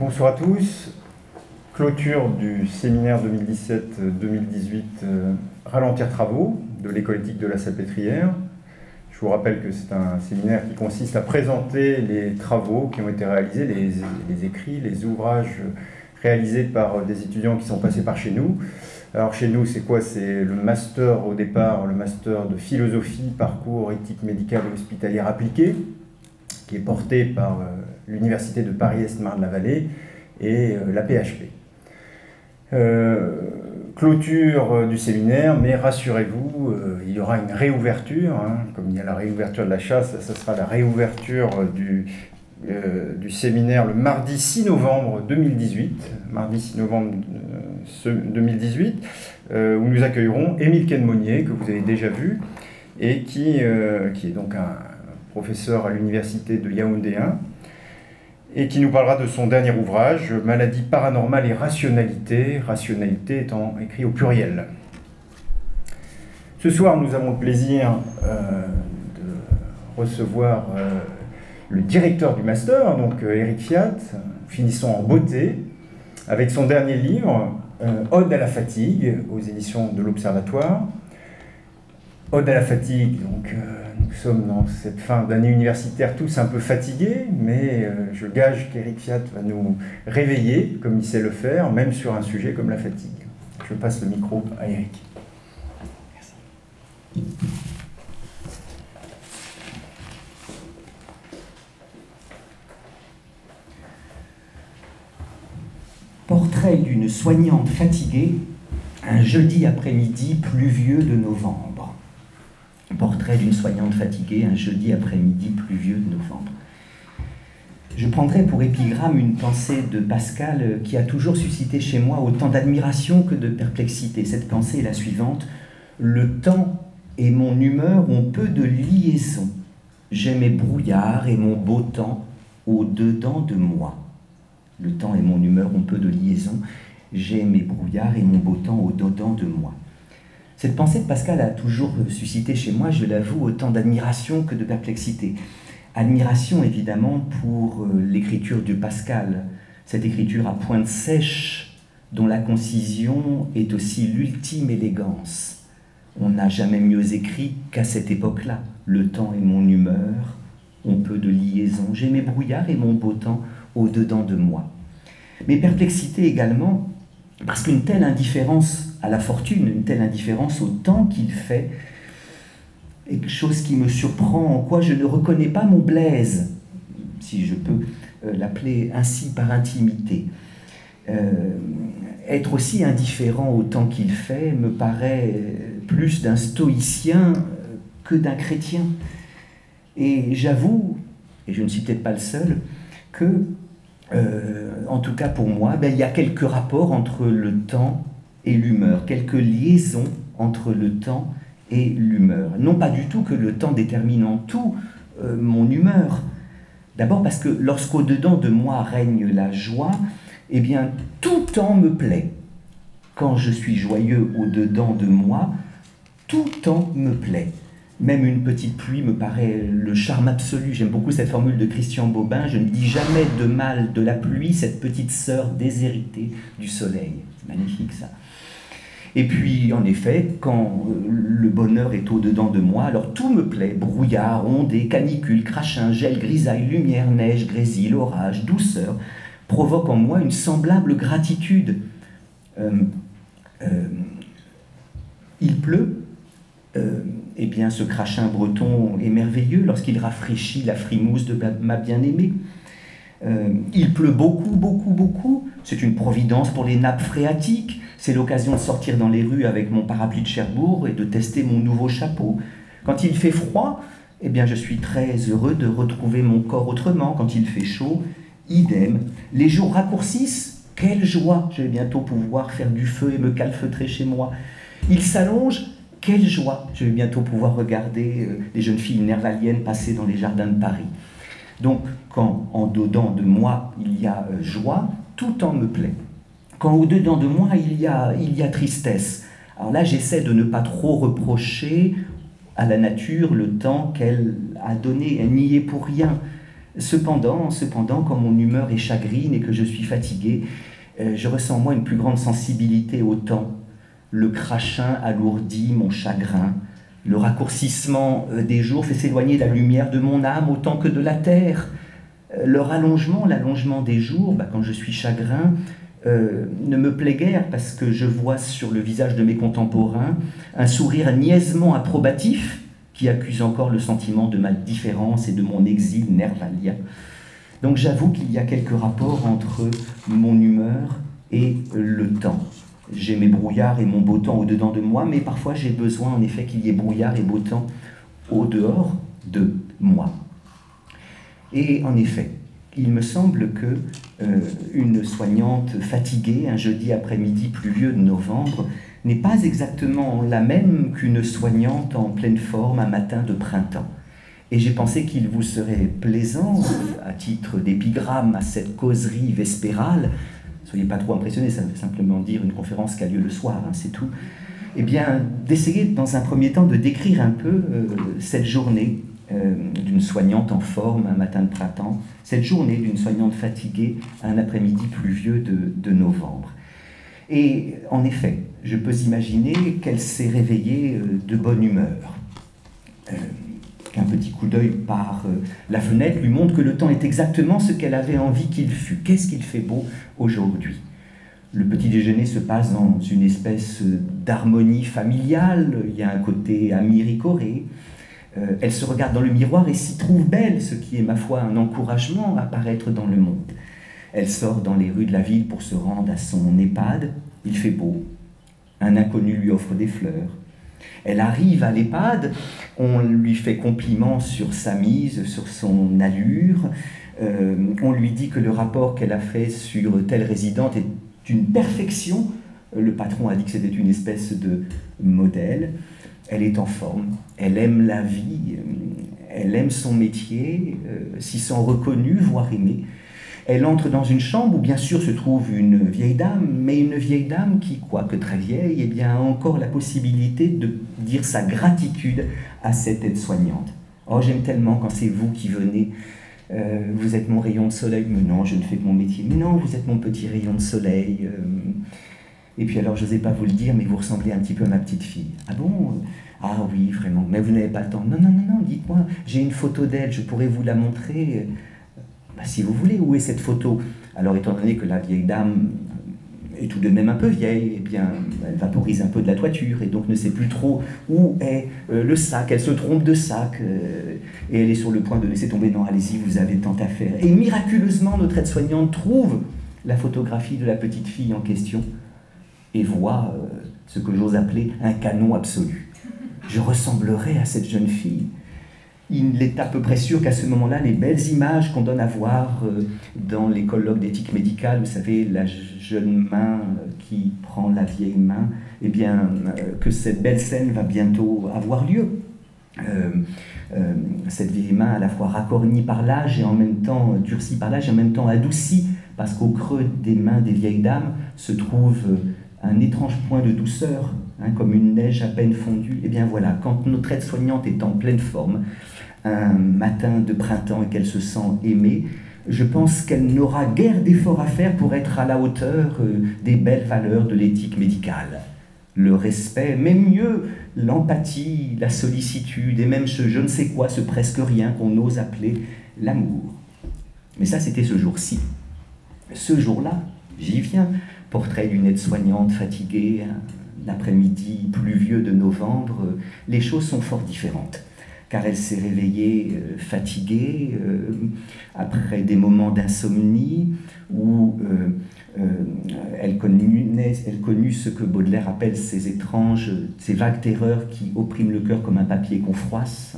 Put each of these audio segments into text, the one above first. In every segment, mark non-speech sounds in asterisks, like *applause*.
Bonsoir à tous. Clôture du séminaire 2017-2018 euh, Ralentir travaux de l'école éthique de la Salpêtrière. Je vous rappelle que c'est un séminaire qui consiste à présenter les travaux qui ont été réalisés, les, écrits, les ouvrages réalisés par des étudiants qui sont passés par chez nous. Alors chez nous, c'est quoi? C'est le master au départ, le master de philosophie, parcours éthique médicale et hospitalière appliquée, qui est porté par euh, l'Université de Paris-Est Marne-la-Vallée et euh, la PHP. Euh, clôture du séminaire, mais rassurez-vous, il y aura une réouverture, hein. comme il y a la réouverture de la chasse, ça sera la réouverture du, du séminaire le mardi 6 novembre 2018, mardi 6 novembre 2018, où nous accueillerons Émile Kenmonier, que vous avez déjà vu, et qui, qui est donc un, professeur à l'université de Yaoundé 1, et qui nous parlera de son dernier ouvrage, Maladie paranormale et rationalité, rationalité étant écrit au pluriel. Ce soir, nous avons le plaisir euh, de recevoir euh, le directeur du master, donc Eric euh, Fiat, finissons en beauté, avec son dernier livre, Ode à la fatigue, aux éditions de l'Observatoire. Ode à la fatigue, donc nous sommes dans cette fin d'année universitaire tous un peu fatigués, mais euh, je gage qu'Eric Fiat va nous réveiller, comme il sait le faire, même sur un sujet comme la fatigue. Je passe le micro à Eric. Merci. Portrait d'une soignante fatiguée, un jeudi après-midi pluvieux de novembre. Portrait d'une soignante fatiguée un jeudi après-midi pluvieux de novembre. Je prendrai pour épigramme une pensée de Pascal qui a toujours suscité chez moi autant d'admiration que de perplexité. Cette pensée est la suivante. Le temps et mon humeur ont peu de liaison. J'ai mes brouillards et mon beau temps au-dedans de moi. Le temps et mon humeur ont peu de liaison. J'ai mes brouillards et mon beau temps au-dedans de moi. Cette pensée de Pascal a toujours suscité chez moi, je l'avoue, autant d'admiration que de perplexité. Admiration évidemment pour euh, l'écriture de Pascal, cette écriture à pointe sèche dont la concision est aussi l'ultime élégance. On n'a jamais mieux écrit qu'à cette époque-là. Le temps et mon humeur ont peu de liaison. J'ai mes brouillards et mon beau temps au-dedans de moi. Mes perplexités également, parce qu'une telle indifférence à la fortune, une telle indifférence au temps qu'il fait, quelque chose qui me surprend, en quoi je ne reconnais pas mon Blaise, si je peux euh, l'appeler ainsi par intimité. Euh, être aussi indifférent au temps qu'il fait me paraît plus d'un stoïcien que d'un chrétien. Et j'avoue, et je ne suis peut-être pas le seul, que, euh, en tout cas pour moi, ben, il y a quelques rapports entre le temps et l'humeur, quelques liaisons entre le temps et l'humeur. Non pas du tout que le temps détermine en tout euh, mon humeur. D'abord parce que lorsqu'au-dedans de moi règne la joie, eh bien tout temps me plaît. Quand je suis joyeux au-dedans de moi, tout temps me plaît. Même une petite pluie me paraît le charme absolu. J'aime beaucoup cette formule de Christian Bobin. Je ne dis jamais de mal de la pluie, cette petite sœur déshéritée du soleil. Magnifique ça. Et puis, en effet, quand euh, le bonheur est au-dedans de moi, alors tout me plaît. Brouillard, ondée, canicule, crachin, gel, grisaille, lumière, neige, grésil, orage, douceur, provoque en moi une semblable gratitude. Euh, euh, il pleut, eh bien ce crachin breton est merveilleux lorsqu'il rafraîchit la frimousse de ma bien-aimée. il pleut beaucoup, beaucoup, beaucoup. C'est une providence pour les nappes phréatiques. C'est l'occasion de sortir dans les rues avec mon parapluie de Cherbourg et de tester mon nouveau chapeau. Quand il fait froid, eh bien je suis très heureux de retrouver mon corps autrement. Quand il fait chaud, idem. Les jours raccourcissent, quelle joie Je vais bientôt pouvoir faire du feu et me calfeutrer chez moi. Il s'allonge, quelle joie Je vais bientôt pouvoir regarder euh, les jeunes filles nervaliennes passer dans les jardins de Paris. Donc, quand en dedans de moi il y a euh, joie, tout temps me plaît quand au-dedans de moi, il y a, il y a tristesse. Alors là, j'essaie de ne pas trop reprocher à la nature le temps qu'elle a donné. Elle n'y est pour rien. Cependant, cependant, quand mon humeur est chagrine et que je suis fatigué, euh, je ressens en moi une plus grande sensibilité au temps. Le crachin alourdit mon chagrin. Le raccourcissement euh, des jours fait s'éloigner la lumière de mon âme autant que de la terre. Euh, le rallongement, l'allongement des jours, bah, quand je suis chagrin, ne me plaît guère parce que je vois sur le visage de mes contemporains un sourire niaisement approbatif qui accuse encore le sentiment de ma différence et de mon exil nervalien. Donc j'avoue qu'il y a quelques rapports entre mon humeur et le temps. J'ai mes brouillards et mon beau temps au-dedans de moi, mais parfois j'ai besoin en effet qu'il y ait brouillard et beau temps au-dehors de moi. Et en effet, il me semble que euh, une soignante fatiguée un jeudi après-midi pluvieux de novembre n'est pas exactement la même qu'une soignante en pleine forme un matin de printemps. Et j'ai pensé qu'il vous serait plaisant, à titre d'épigramme à cette causerie vespérale, soyez pas trop impressionnés, ça veut simplement dire une conférence qui a lieu le soir, hein, c'est tout, eh bien, d'essayer dans un premier temps de décrire un peu euh, cette journée euh, d'une soignante en forme un matin de printemps, cette journée d'une soignante fatiguée un après-midi pluvieux de, novembre. Et en effet, je peux imaginer qu'elle s'est réveillée euh, de bonne humeur qu'un petit coup d'œil par euh, la fenêtre lui montre que le temps est exactement ce qu'elle avait envie qu'il fût. Qu'est-ce qu'il fait beau aujourd'hui? Le petit déjeuner se passe dans une espèce d'harmonie familiale, il y a un côté amiricoré. Euh, elle se regarde dans le miroir et s'y trouve belle, ce qui est, ma foi, un encouragement à paraître dans le monde. Elle sort dans les rues de la ville pour se rendre à son EHPAD. Il fait beau. Un inconnu lui offre des fleurs. Elle arrive à l'EHPAD, on lui fait compliment sur sa mise, sur son allure, euh, on lui dit que le rapport qu'elle a fait sur telle résidente est d'une perfection. Le patron a dit que c'était une espèce de modèle. Elle est en forme, elle aime la vie, elle aime son métier, euh, s'y sent reconnue, voire aimée. Elle entre dans une chambre où bien sûr se trouve une vieille dame, mais une vieille dame qui, quoique très vieille, eh bien, a encore la possibilité de dire sa gratitude à cette aide-soignante. Oh, j'aime tellement quand c'est vous qui venez. Euh, vous êtes mon rayon de soleil. Mais non, je ne fais que mon métier. Mais non, vous êtes mon petit rayon de soleil. Euh. Et puis alors, je n'osais pas vous le dire, mais vous ressemblez un petit peu à ma petite fille. Ah bon? Ah oui, vraiment. Mais vous n'avez pas le temps. Non, non, non, non, dites-moi. J'ai une photo d'elle, je pourrais vous la montrer. Bah, si vous voulez, où est cette photo? Alors, étant donné que la vieille dame est tout de même un peu vieille, eh bien, elle vaporise un peu de la toiture et donc ne sait plus trop où est euh, le sac. Elle se trompe de sac euh, et elle est sur le point de laisser tomber. Non, allez-y, vous avez tant à faire. Et miraculeusement, notre aide-soignante trouve la photographie de la petite fille en question et voit euh, ce que j'ose appeler un canon absolu. Je ressemblerai à cette jeune fille il est à peu près sûr qu'à ce moment-là, les belles images qu'on donne à voir euh, dans les colloques d'éthique médicale, vous savez, la jeune main euh, qui prend la vieille main, eh bien, que cette belle scène va bientôt avoir lieu. cette vieille main à la fois racornie par l'âge et en même temps durcie par l'âge et en même temps adoucie, parce qu'au creux des mains des vieilles dames se trouve un étrange point de douceur, hein, comme une neige à peine fondue. Et eh bien voilà, quand notre aide-soignante est en pleine forme, un matin de printemps et qu'elle se sent aimée, je pense qu'elle n'aura guère d'efforts à faire pour être à la hauteur euh, des belles valeurs de l'éthique médicale. Le respect, même mieux l'empathie, la sollicitude et même ce je ne sais quoi, ce presque rien qu'on ose appeler l'amour. Mais ça, c'était ce jour-ci. Ce jour-là, j'y viens, portrait d'une aide-soignante fatiguée, un après-midi pluvieux de novembre, les choses sont fort différentes car elle s'est réveillée euh, fatiguée euh, après des moments d'insomnie où euh, elle, connut, ce que Baudelaire appelle ces étranges, ces vagues terreurs qui oppriment le cœur comme un papier qu'on froisse.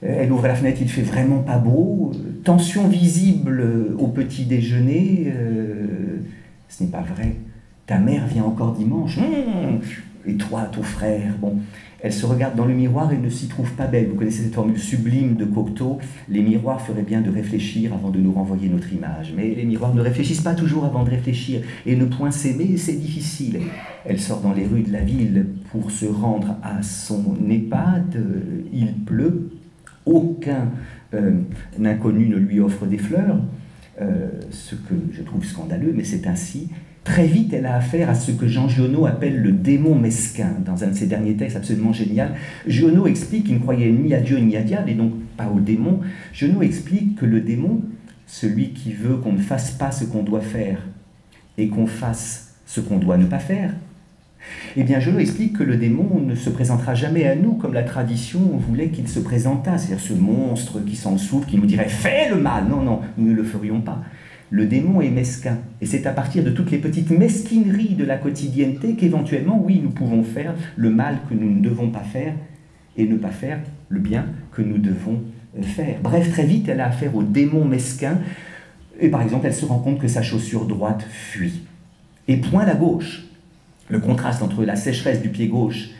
Elle ouvre la fenêtre, il fait vraiment pas beau. Tension visible au petit déjeuner. Ce n'est pas vrai. Ta mère vient encore dimanche. Hum, et toi, ton frère. Bon, elle se regarde dans le miroir et ne s'y trouve pas belle. Vous connaissez cette formule sublime de Cocteau Les miroirs feraient bien de réfléchir avant de nous renvoyer notre image. Mais les miroirs ne réfléchissent pas toujours avant de réfléchir. Et ne point s'aimer, c'est difficile. Elle sort dans les rues de la ville pour se rendre à son EHPAD. Il pleut. aucun inconnu ne lui offre des fleurs, ce que je trouve scandaleux, mais c'est ainsi. Très vite, elle a affaire à ce que Jean Giono appelle le démon mesquin, dans un de ses derniers textes absolument génial. Giono explique qu'il ne croyait ni à Dieu ni à diable, et donc pas au démon. Giono explique que le démon, celui qui veut qu'on ne fasse pas ce qu'on doit faire et qu'on fasse ce qu'on doit ne pas faire, eh bien, Giono explique que le démon ne se présentera jamais à nous comme la tradition voulait qu'il se présentât, c'est-à-dire ce monstre qui s'en souffre, qui nous dirait fais le mal. Non, non, nous ne le ferions pas. Le démon est mesquin. Et c'est à partir de toutes les petites mesquineries de la quotidienneté qu'éventuellement, oui, nous pouvons faire le mal que nous ne devons pas faire et ne pas faire le bien que nous devons faire. Bref, très vite, elle a affaire au démon mesquin. Et par exemple, elle se rend compte que sa chaussure droite fuit. Et point la gauche. Le contraste entre la sécheresse du pied gauche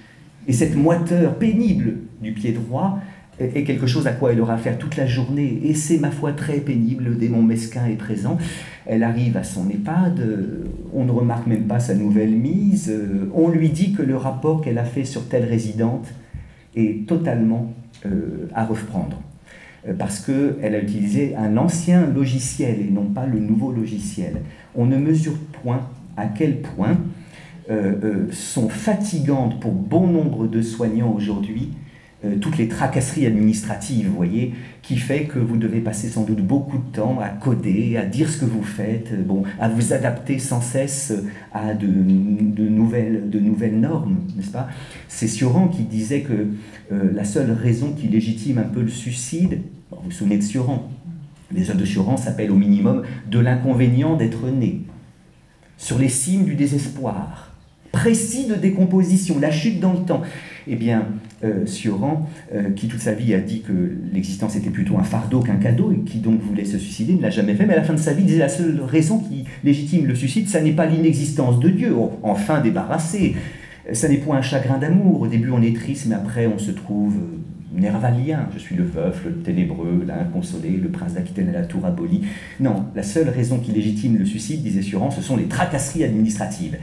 et cette moiteur pénible du pied droit est quelque chose à quoi elle aura affaire toute la journée. Et c'est, ma foi, très pénible. Le démon mesquin est présent. Elle arrive à son EHPAD. Euh, on ne remarque même pas sa nouvelle mise. Euh, on lui dit que le rapport qu'elle a fait sur telle résidente est totalement euh, à reprendre. Parce qu'elle a utilisé un ancien logiciel et non pas le nouveau logiciel. On ne mesure point à quel point sont fatigantes pour bon nombre de soignants aujourd'hui euh, toutes les tracasseries administratives, vous voyez, qui fait que vous devez passer sans doute beaucoup de temps à coder, à dire ce que vous faites, euh, bon, à vous adapter sans cesse à de, nouvelles, de nouvelles normes, n'est-ce pas? C'est Sioran qui disait que euh, la seule raison qui légitime un peu le suicide, vous vous souvenez de Sioran, les œuvres de Sioran s'appellent au minimum de l'inconvénient d'être né, sur les cimes du désespoir, précis de décomposition, la chute dans le temps. Eh bien, euh, Sioran, euh, qui toute sa vie a dit que l'existence était plutôt un fardeau qu'un cadeau, et qui donc voulait se suicider, ne l'a jamais fait, mais à la fin de sa vie, disait la seule raison qui légitime le suicide, ça n'est pas l'inexistence de Dieu, oh, enfin débarrassé, ça n'est point un chagrin d'amour, au début on est triste, mais après on se trouve euh, nervalien, je suis le veuf, le ténébreux, l'inconsolé, le prince d'Aquitaine à la tour abolie. Non, la seule raison qui légitime le suicide, disait Sioran, ce sont les tracasseries administratives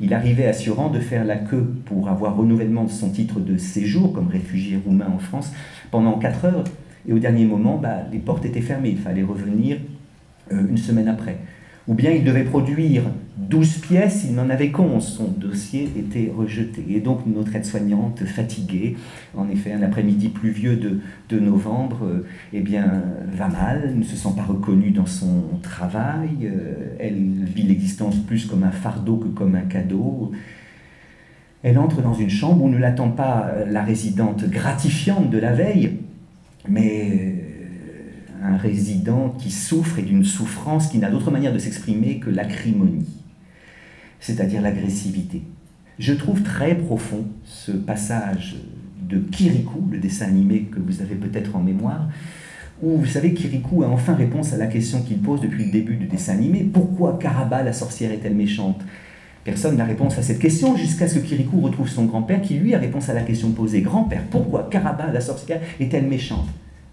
il arrivait à Sioran de faire la queue pour avoir renouvellement de son titre de séjour comme réfugié roumain en France pendant 4 heures. Et au dernier moment, bah, les portes étaient fermées. Il fallait revenir euh, une semaine après ou bien il devait produire 12 pièces, il n'en avait qu'onze, son dossier était rejeté. Et donc notre aide-soignante, fatiguée, en effet un après-midi pluvieux de, novembre, euh, eh bien, va mal, ne se sent pas reconnue dans son travail, euh, elle vit l'existence plus comme un fardeau que comme un cadeau. Elle entre dans une chambre où ne l'attend pas la résidente gratifiante de la veille, mais un résident qui souffre et d'une souffrance qui n'a d'autre manière de s'exprimer que l'acrimonie, c'est-à-dire l'agressivité. Je trouve très profond ce passage de Kirikou, le dessin animé que vous avez peut-être en mémoire, où vous savez Kirikou a enfin réponse à la question qu'il pose depuis le début du dessin animé. Pourquoi Karaba la sorcière est-elle méchante? Personne n'a réponse à cette question jusqu'à ce que Kirikou retrouve son grand-père qui lui a réponse à la question posée. Grand-père, pourquoi Karaba la sorcière est-elle méchante?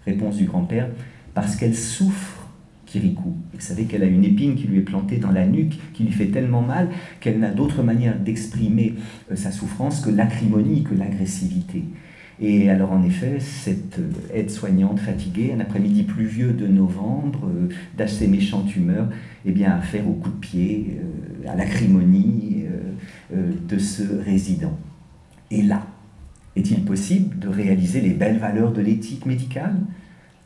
Réponse du grand-père parce qu'elle souffre, Kirikou. Vous savez qu'elle a une épine qui lui est plantée dans la nuque, qui lui fait tellement mal qu'elle n'a d'autre manière d'exprimer euh, sa souffrance que l'acrimonie, que l'agressivité. Et alors en effet, cette euh, aide-soignante fatiguée, un après-midi pluvieux de novembre, euh, d'assez méchante humeur, eh bien, a affaire au coup de pied, à l'acrimonie de ce résident. Et là, est-il possible de réaliser les belles valeurs de l'éthique médicale?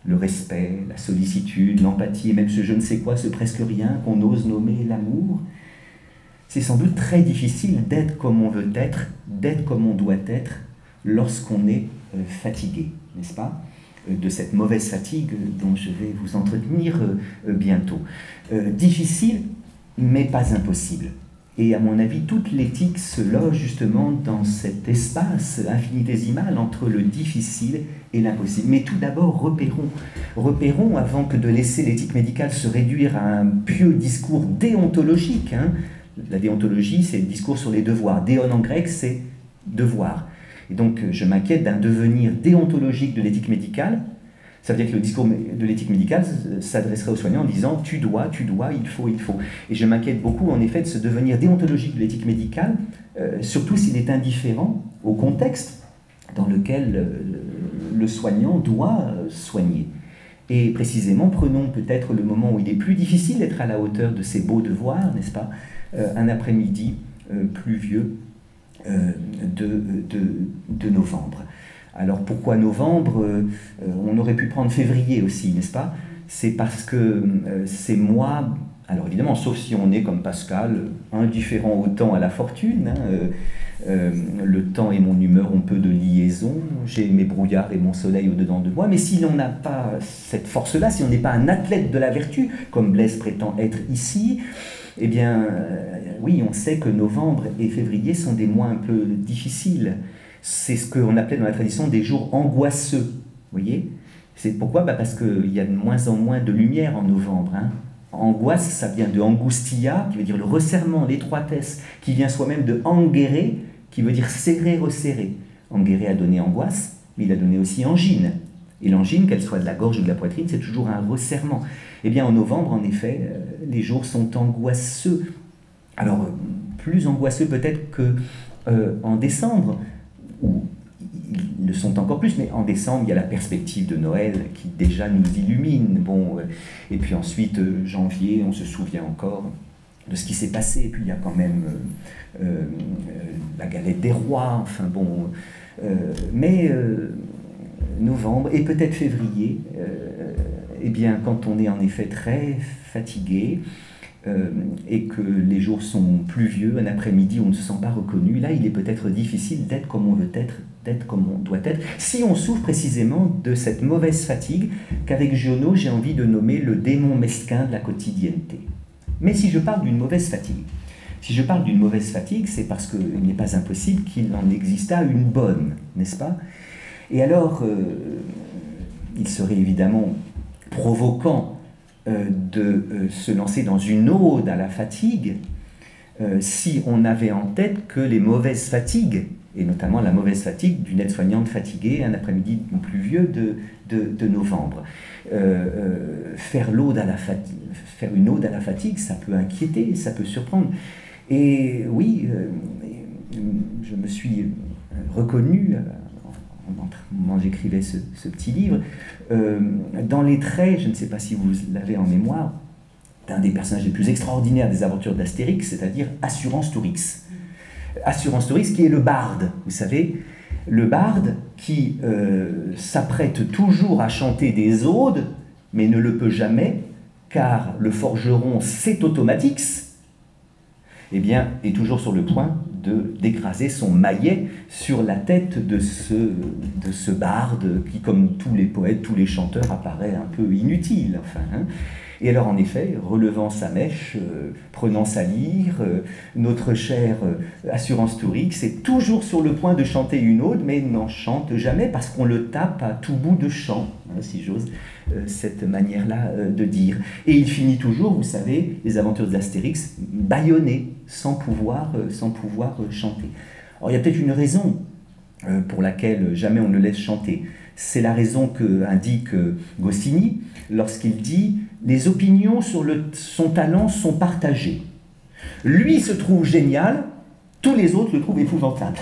Le respect, la sollicitude, l'empathie et même ce je ne sais quoi, ce presque rien qu'on ose nommer l'amour, c'est sans doute très difficile d'être comme on veut être, d'être comme on doit être lorsqu'on est euh, fatigué, n'est-ce pas euh, de cette mauvaise fatigue dont je vais vous entretenir euh, bientôt. difficile, mais pas impossible. Et à mon avis, toute l'éthique se loge justement dans cet espace infinitésimal entre le difficile et l'impossible. Mais tout d'abord, repérons, repérons avant que de laisser l'éthique médicale se réduire à un pieux discours déontologique. Hein. La déontologie, c'est le discours sur les devoirs. Déon en grec, c'est devoir. Et donc, je m'inquiète d'un devenir déontologique de l'éthique médicale ça veut dire que le discours de l'éthique médicale s'adresserait aux soignants en disant tu dois, tu dois, il faut, il faut. Et je m'inquiète beaucoup en effet de ce devenir déontologique de l'éthique médicale, euh, surtout s'il est indifférent au contexte dans lequel euh, le soignant doit soigner. Et précisément, prenons peut-être le moment où il est plus difficile d'être à la hauteur de ses beaux devoirs, n'est-ce pas Un après-midi pluvieux de, de, novembre. Alors pourquoi novembre On aurait pu prendre février aussi, n'est-ce pas? C'est parce que ces mois alors évidemment, sauf si on est comme Pascal, indifférent au temps, à la fortune. Hein, euh, euh, le temps et mon humeur ont peu de liaison. J'ai mes brouillards et mon soleil au-dedans de moi. Mais si l'on n'a pas cette force-là, si on n'est pas un athlète de la vertu, comme Blaise prétend être ici, eh bien, euh, oui, on sait que novembre et février sont des mois un peu difficiles. C'est ce qu'on appelait dans la tradition des jours angoisseux. Vous voyez C'est pourquoi bah Parce qu'il y a de moins en moins de lumière en novembre. Hein. Angoisse, ça vient de angustia, qui veut dire le resserrement, l'étroitesse, qui vient soi-même de angere, qui veut dire serrer, resserrer. Angere a donné angoisse, mais il a donné aussi angine. Et l'angine, qu'elle soit de la gorge ou de la poitrine, c'est toujours un resserrement. Eh bien, en novembre, en effet, euh, les jours sont angoisseux. Alors, euh, plus angoisseux peut-être que euh, en décembre, où ils le sont encore plus, mais en décembre, il y a la perspective de Noël qui déjà nous illumine. Bon, euh, et puis ensuite, euh, janvier, on se souvient encore de ce qui s'est passé. Et puis il y a quand même euh, la galette des rois, enfin bon. mais novembre et peut-être février, eh bien, quand on est en effet très fatigué, euh, et que les jours sont pluvieux, un après-midi on ne se sent pas reconnu, là il est peut-être difficile d'être comme on veut être, d'être comme on doit être, si on souffre précisément de cette mauvaise fatigue qu'avec Giono j'ai envie de nommer le démon mesquin de la quotidienneté. Mais si je parle d'une mauvaise fatigue, si je parle d'une mauvaise fatigue, c'est parce qu'il n'est pas impossible qu'il en exista une bonne, n'est-ce pas? Et alors, euh, il serait évidemment provoquant de euh, se lancer dans une ode à la fatigue euh, si on avait en tête que les mauvaises fatigues, et notamment la mauvaise fatigue d'une aide-soignante fatiguée un après-midi pluvieux de, de, novembre. faire, à la faire une ode à la fatigue, ça peut inquiéter, ça peut surprendre. Et oui, je me suis reconnu moment j'écrivais ce, petit livre, euh, dans les traits, je ne sais pas si vous l'avez en mémoire, d'un des personnages les plus extraordinaires des aventures d'Astérix, c'est-à-dire Assurance Tourix. Assurance Tourix qui est le barde, vous savez, le barde qui euh, s'apprête toujours à chanter des odes, mais ne le peut jamais, car le forgeron c'est Automatix, eh bien, est toujours sur le point d'écraser son maillet sur la tête de ce, de ce barde qui, comme tous les poètes, tous les chanteurs, apparaît un peu inutile. Enfin, hein. Et alors, en effet, relevant sa mèche, euh, prenant sa lyre, euh, notre cher euh, Assurance Tourix est toujours sur le point de chanter une ode, mais n'en chante jamais parce qu'on le tape à tout bout de chant, hein, si j'ose cette manière-là de dire. Et il finit toujours, vous savez, les aventures d'Astérix, bâillonné, sans pouvoir, sans pouvoir chanter. Alors, il y a peut-être une raison pour laquelle jamais on ne laisse chanter. C'est la raison que indique Goscinny lorsqu'il dit les opinions sur son talent sont partagées. Lui se trouve génial, tous les autres le trouvent épouvantable.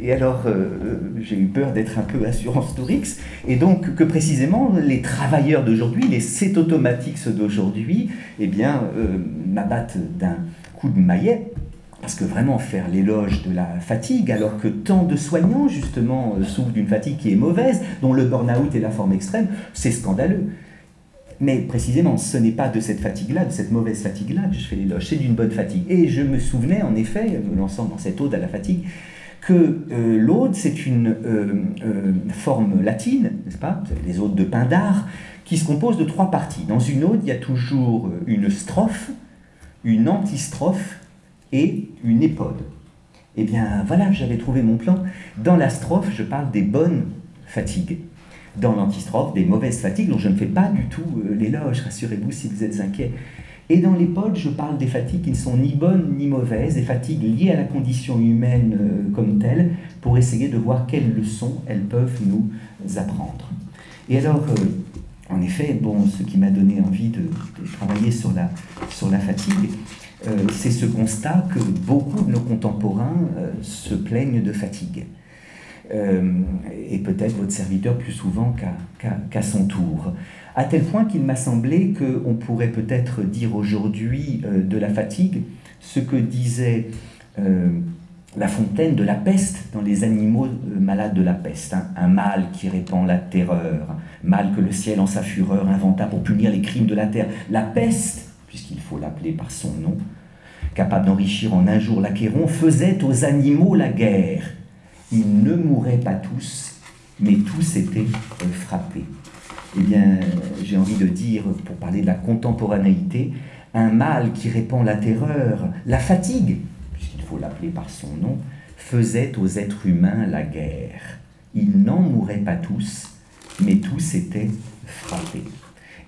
Et alors, euh, euh, j'ai eu peur d'être un peu assurance Tourix, et donc que précisément les travailleurs d'aujourd'hui, les cétautomatiques d'aujourd'hui, eh bien, euh, m'abattent d'un coup de maillet, parce que vraiment faire l'éloge de la fatigue, alors que tant de soignants, justement, souffrent d'une fatigue qui est mauvaise, dont le burn-out est la forme extrême, c'est scandaleux. Mais précisément, ce n'est pas de cette fatigue-là, de cette mauvaise fatigue-là que je fais l'éloge, c'est d'une bonne fatigue. Et je me souvenais, en effet, me lançant dans cette ode à la fatigue, que euh, l'ode, c'est une euh, euh, forme latine, n'est-ce pas? Les odes de Pindare, qui se composent de trois parties. Dans une ode, il y a toujours une strophe, une antistrophe et une épode. Eh bien, voilà, j'avais trouvé mon plan. Dans la strophe, je parle des bonnes fatigues dans l'antistrophe des mauvaises fatigues dont je ne fais pas du tout euh, l'éloge, rassurez-vous si vous êtes inquiet. Et dans pods, je parle des fatigues qui ne sont ni bonnes ni mauvaises, des fatigues liées à la condition humaine euh, comme telle, pour essayer de voir quelles leçons elles peuvent nous apprendre. Et alors, euh, en effet, bon, ce qui m'a donné envie de, travailler sur la, sur la fatigue, c'est ce constat que beaucoup de nos contemporains se plaignent de fatigue. et peut-être votre serviteur plus souvent qu'à son tour. À tel point qu'il m'a semblé qu'on pourrait peut-être dire aujourd'hui de la fatigue ce que disait la fontaine de la peste dans les animaux euh, malades de la peste, hein. un mal qui répand la terreur, mal que le ciel en sa fureur inventa pour punir les crimes de la terre. La peste, puisqu'il faut l'appeler par son nom, capable d'enrichir en un jour l'Achéron, faisait aux animaux la guerre. Ils ne mouraient pas tous, mais tous étaient euh, frappés. Eh bien, j'ai envie de dire, pour parler de la contemporanéité, un mal qui répand la terreur, la fatigue, l'appeler par son nom, faisait aux êtres humains la guerre. Ils n'en mouraient pas tous, mais tous étaient frappés.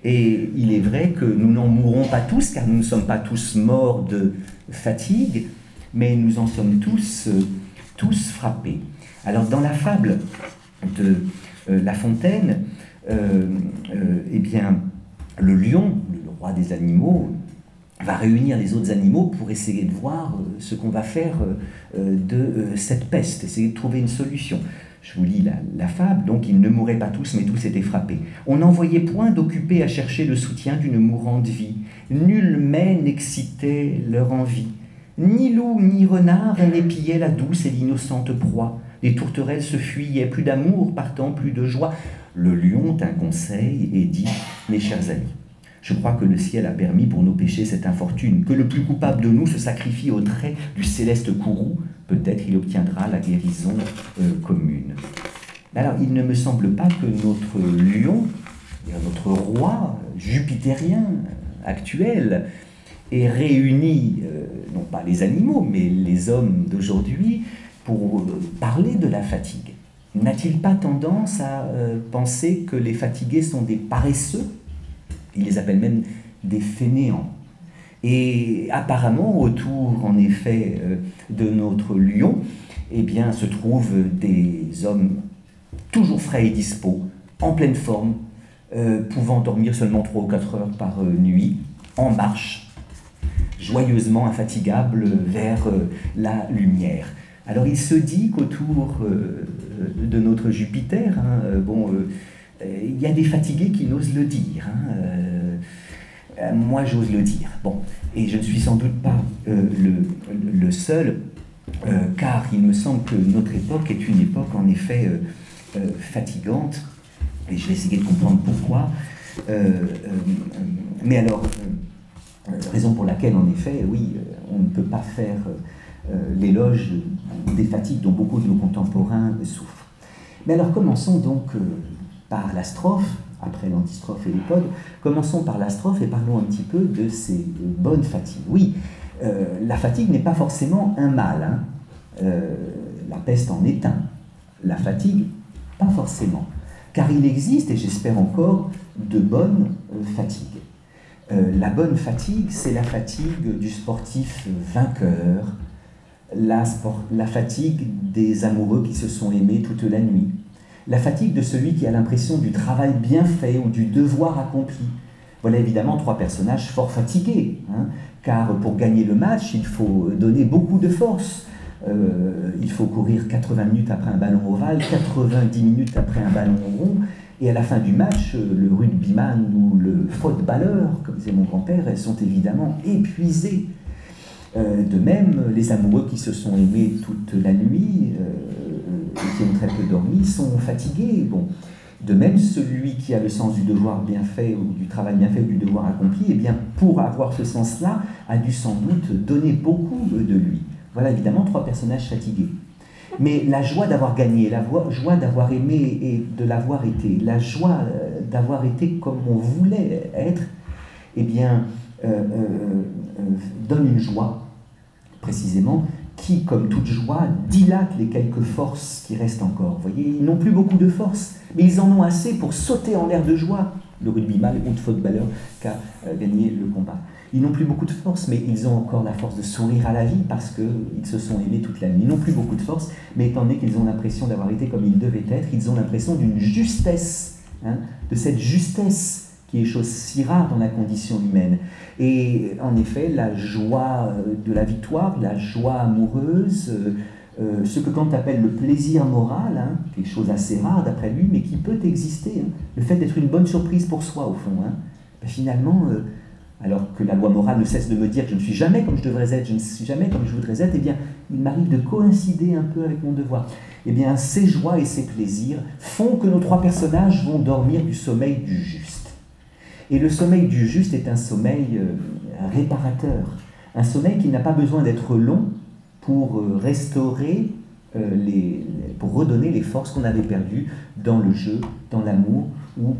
Et il est vrai que nous n'en mourrons pas tous, car nous ne sommes pas tous morts de fatigue, mais nous en sommes tous, euh, tous frappés. Alors dans la fable de euh, La Fontaine, euh, eh bien, le lion, le roi des animaux, va réunir les autres animaux pour essayer de voir ce qu'on va faire de cette peste, essayer de trouver une solution. Je vous lis la, fable, donc ils ne mouraient pas tous, mais tous étaient frappés. On n'envoyait point d'occupés à chercher le soutien d'une mourante vie. Nul mais n'excitait leur envie. Ni loup ni renard n'épillaient la douce et l'innocente proie. Les tourterelles se fuyaient, plus d'amour partant, plus de joie. Le lion tint conseil et dit Mes chers amis, je crois que le ciel a permis pour nos péchés cette infortune, que le plus coupable de nous se sacrifie au trait du céleste courroux, peut-être il obtiendra la guérison euh, commune. Alors, il ne me semble pas que notre lion, notre roi jupitérien actuel, ait réuni, euh, non pas les animaux, mais les hommes d'aujourd'hui, pour euh, parler de la fatigue. N'a-t-il pas tendance à penser que les fatigués sont des paresseux? Il les appelle même des fainéants. Et apparemment, autour, en effet, euh, de notre lion, eh se trouvent des hommes toujours frais et dispos, en pleine forme, euh, pouvant dormir seulement 3 ou 4 heures par euh, nuit, en marche, joyeusement infatigables vers la lumière. Alors il se dit qu'autour de notre Jupiter, hein, bon, il y a des fatigués qui n'osent le dire. Hein, euh, euh, moi, j'ose le dire. Bon, et je ne suis sans doute pas le, seul, car il me semble que notre époque est une époque en effet fatigante, et je vais essayer de comprendre pourquoi. mais alors, raison pour laquelle, en effet, oui, on ne peut pas faire l'éloge des fatigues dont beaucoup de nos contemporains souffrent. Mais alors, commençons donc par la strophe, après l'antistrophe et l'épode. Commençons par la strophe et parlons un petit peu de ces bonnes fatigues. Oui, euh, la fatigue n'est pas forcément un mal. Hein. Euh, la peste en est un. La fatigue, pas forcément. Car il existe, et j'espère encore, de bonnes euh, fatigues. la bonne fatigue, c'est la fatigue du sportif vainqueur, la, la fatigue des amoureux qui se sont aimés toute la nuit, la fatigue de celui qui a l'impression du travail bien fait ou du devoir accompli. Voilà évidemment trois personnages fort fatigués, hein, car pour gagner le match, il faut donner beaucoup de force. Euh, il faut courir 80 minutes après un ballon ovale, 90 minutes après un ballon rond, et à la fin du match, le rugbyman ou le footballeur, comme disait mon grand-père, sont évidemment épuisés. Euh, de même, les amoureux qui se sont aimés toute la nuit, euh, qui ont très peu dormi sont fatigués. Bon. De même, celui qui a le sens du devoir bien fait ou du travail bien fait ou du devoir accompli, eh bien, pour avoir ce sens-là, a dû sans doute donner beaucoup de lui. Voilà évidemment trois personnages fatigués. Mais la joie d'avoir gagné, la joie d'avoir aimé et de l'avoir été, la joie euh, d'avoir été comme on voulait être, eh bien, euh, euh, donne une joie, précisément, qui, comme toute joie, dilate les quelques forces qui restent encore. Vous voyez, ils n'ont plus beaucoup de force, mais ils en ont assez pour sauter en l'air de joie. Le rugbyman ou de footballeur qui a euh, gagné le combat. Ils n'ont plus beaucoup de force, mais ils ont encore la force de sourire à la vie parce qu'ils se sont aimés toute la nuit. Ils n'ont plus beaucoup de force, mais étant donné qu'ils ont l'impression d'avoir été comme ils devaient être, ils ont l'impression d'une justesse, hein, de cette justesse qui si rare dans la condition humaine. Et en effet, la joie euh, de la victoire, la joie amoureuse, euh, ce que Kant appelle le plaisir moral, hein, quelque chose assez rare d'après lui, mais qui peut exister, hein. le fait d'être une bonne surprise pour soi au fond. Hein. Ben, finalement, alors que la loi morale ne cesse de me dire que je ne suis jamais comme je devrais être, je ne suis jamais comme je voudrais être, eh bien, il m'arrive de coïncider un peu avec mon devoir. Eh bien, ces joies et ces plaisirs font que nos trois personnages vont dormir du sommeil du juste. Et le sommeil du juste est un sommeil euh, réparateur, un sommeil qui n'a pas besoin d'être long pour euh, restaurer euh, les, pour redonner les forces qu'on avait perdues dans le jeu, dans l'amour ou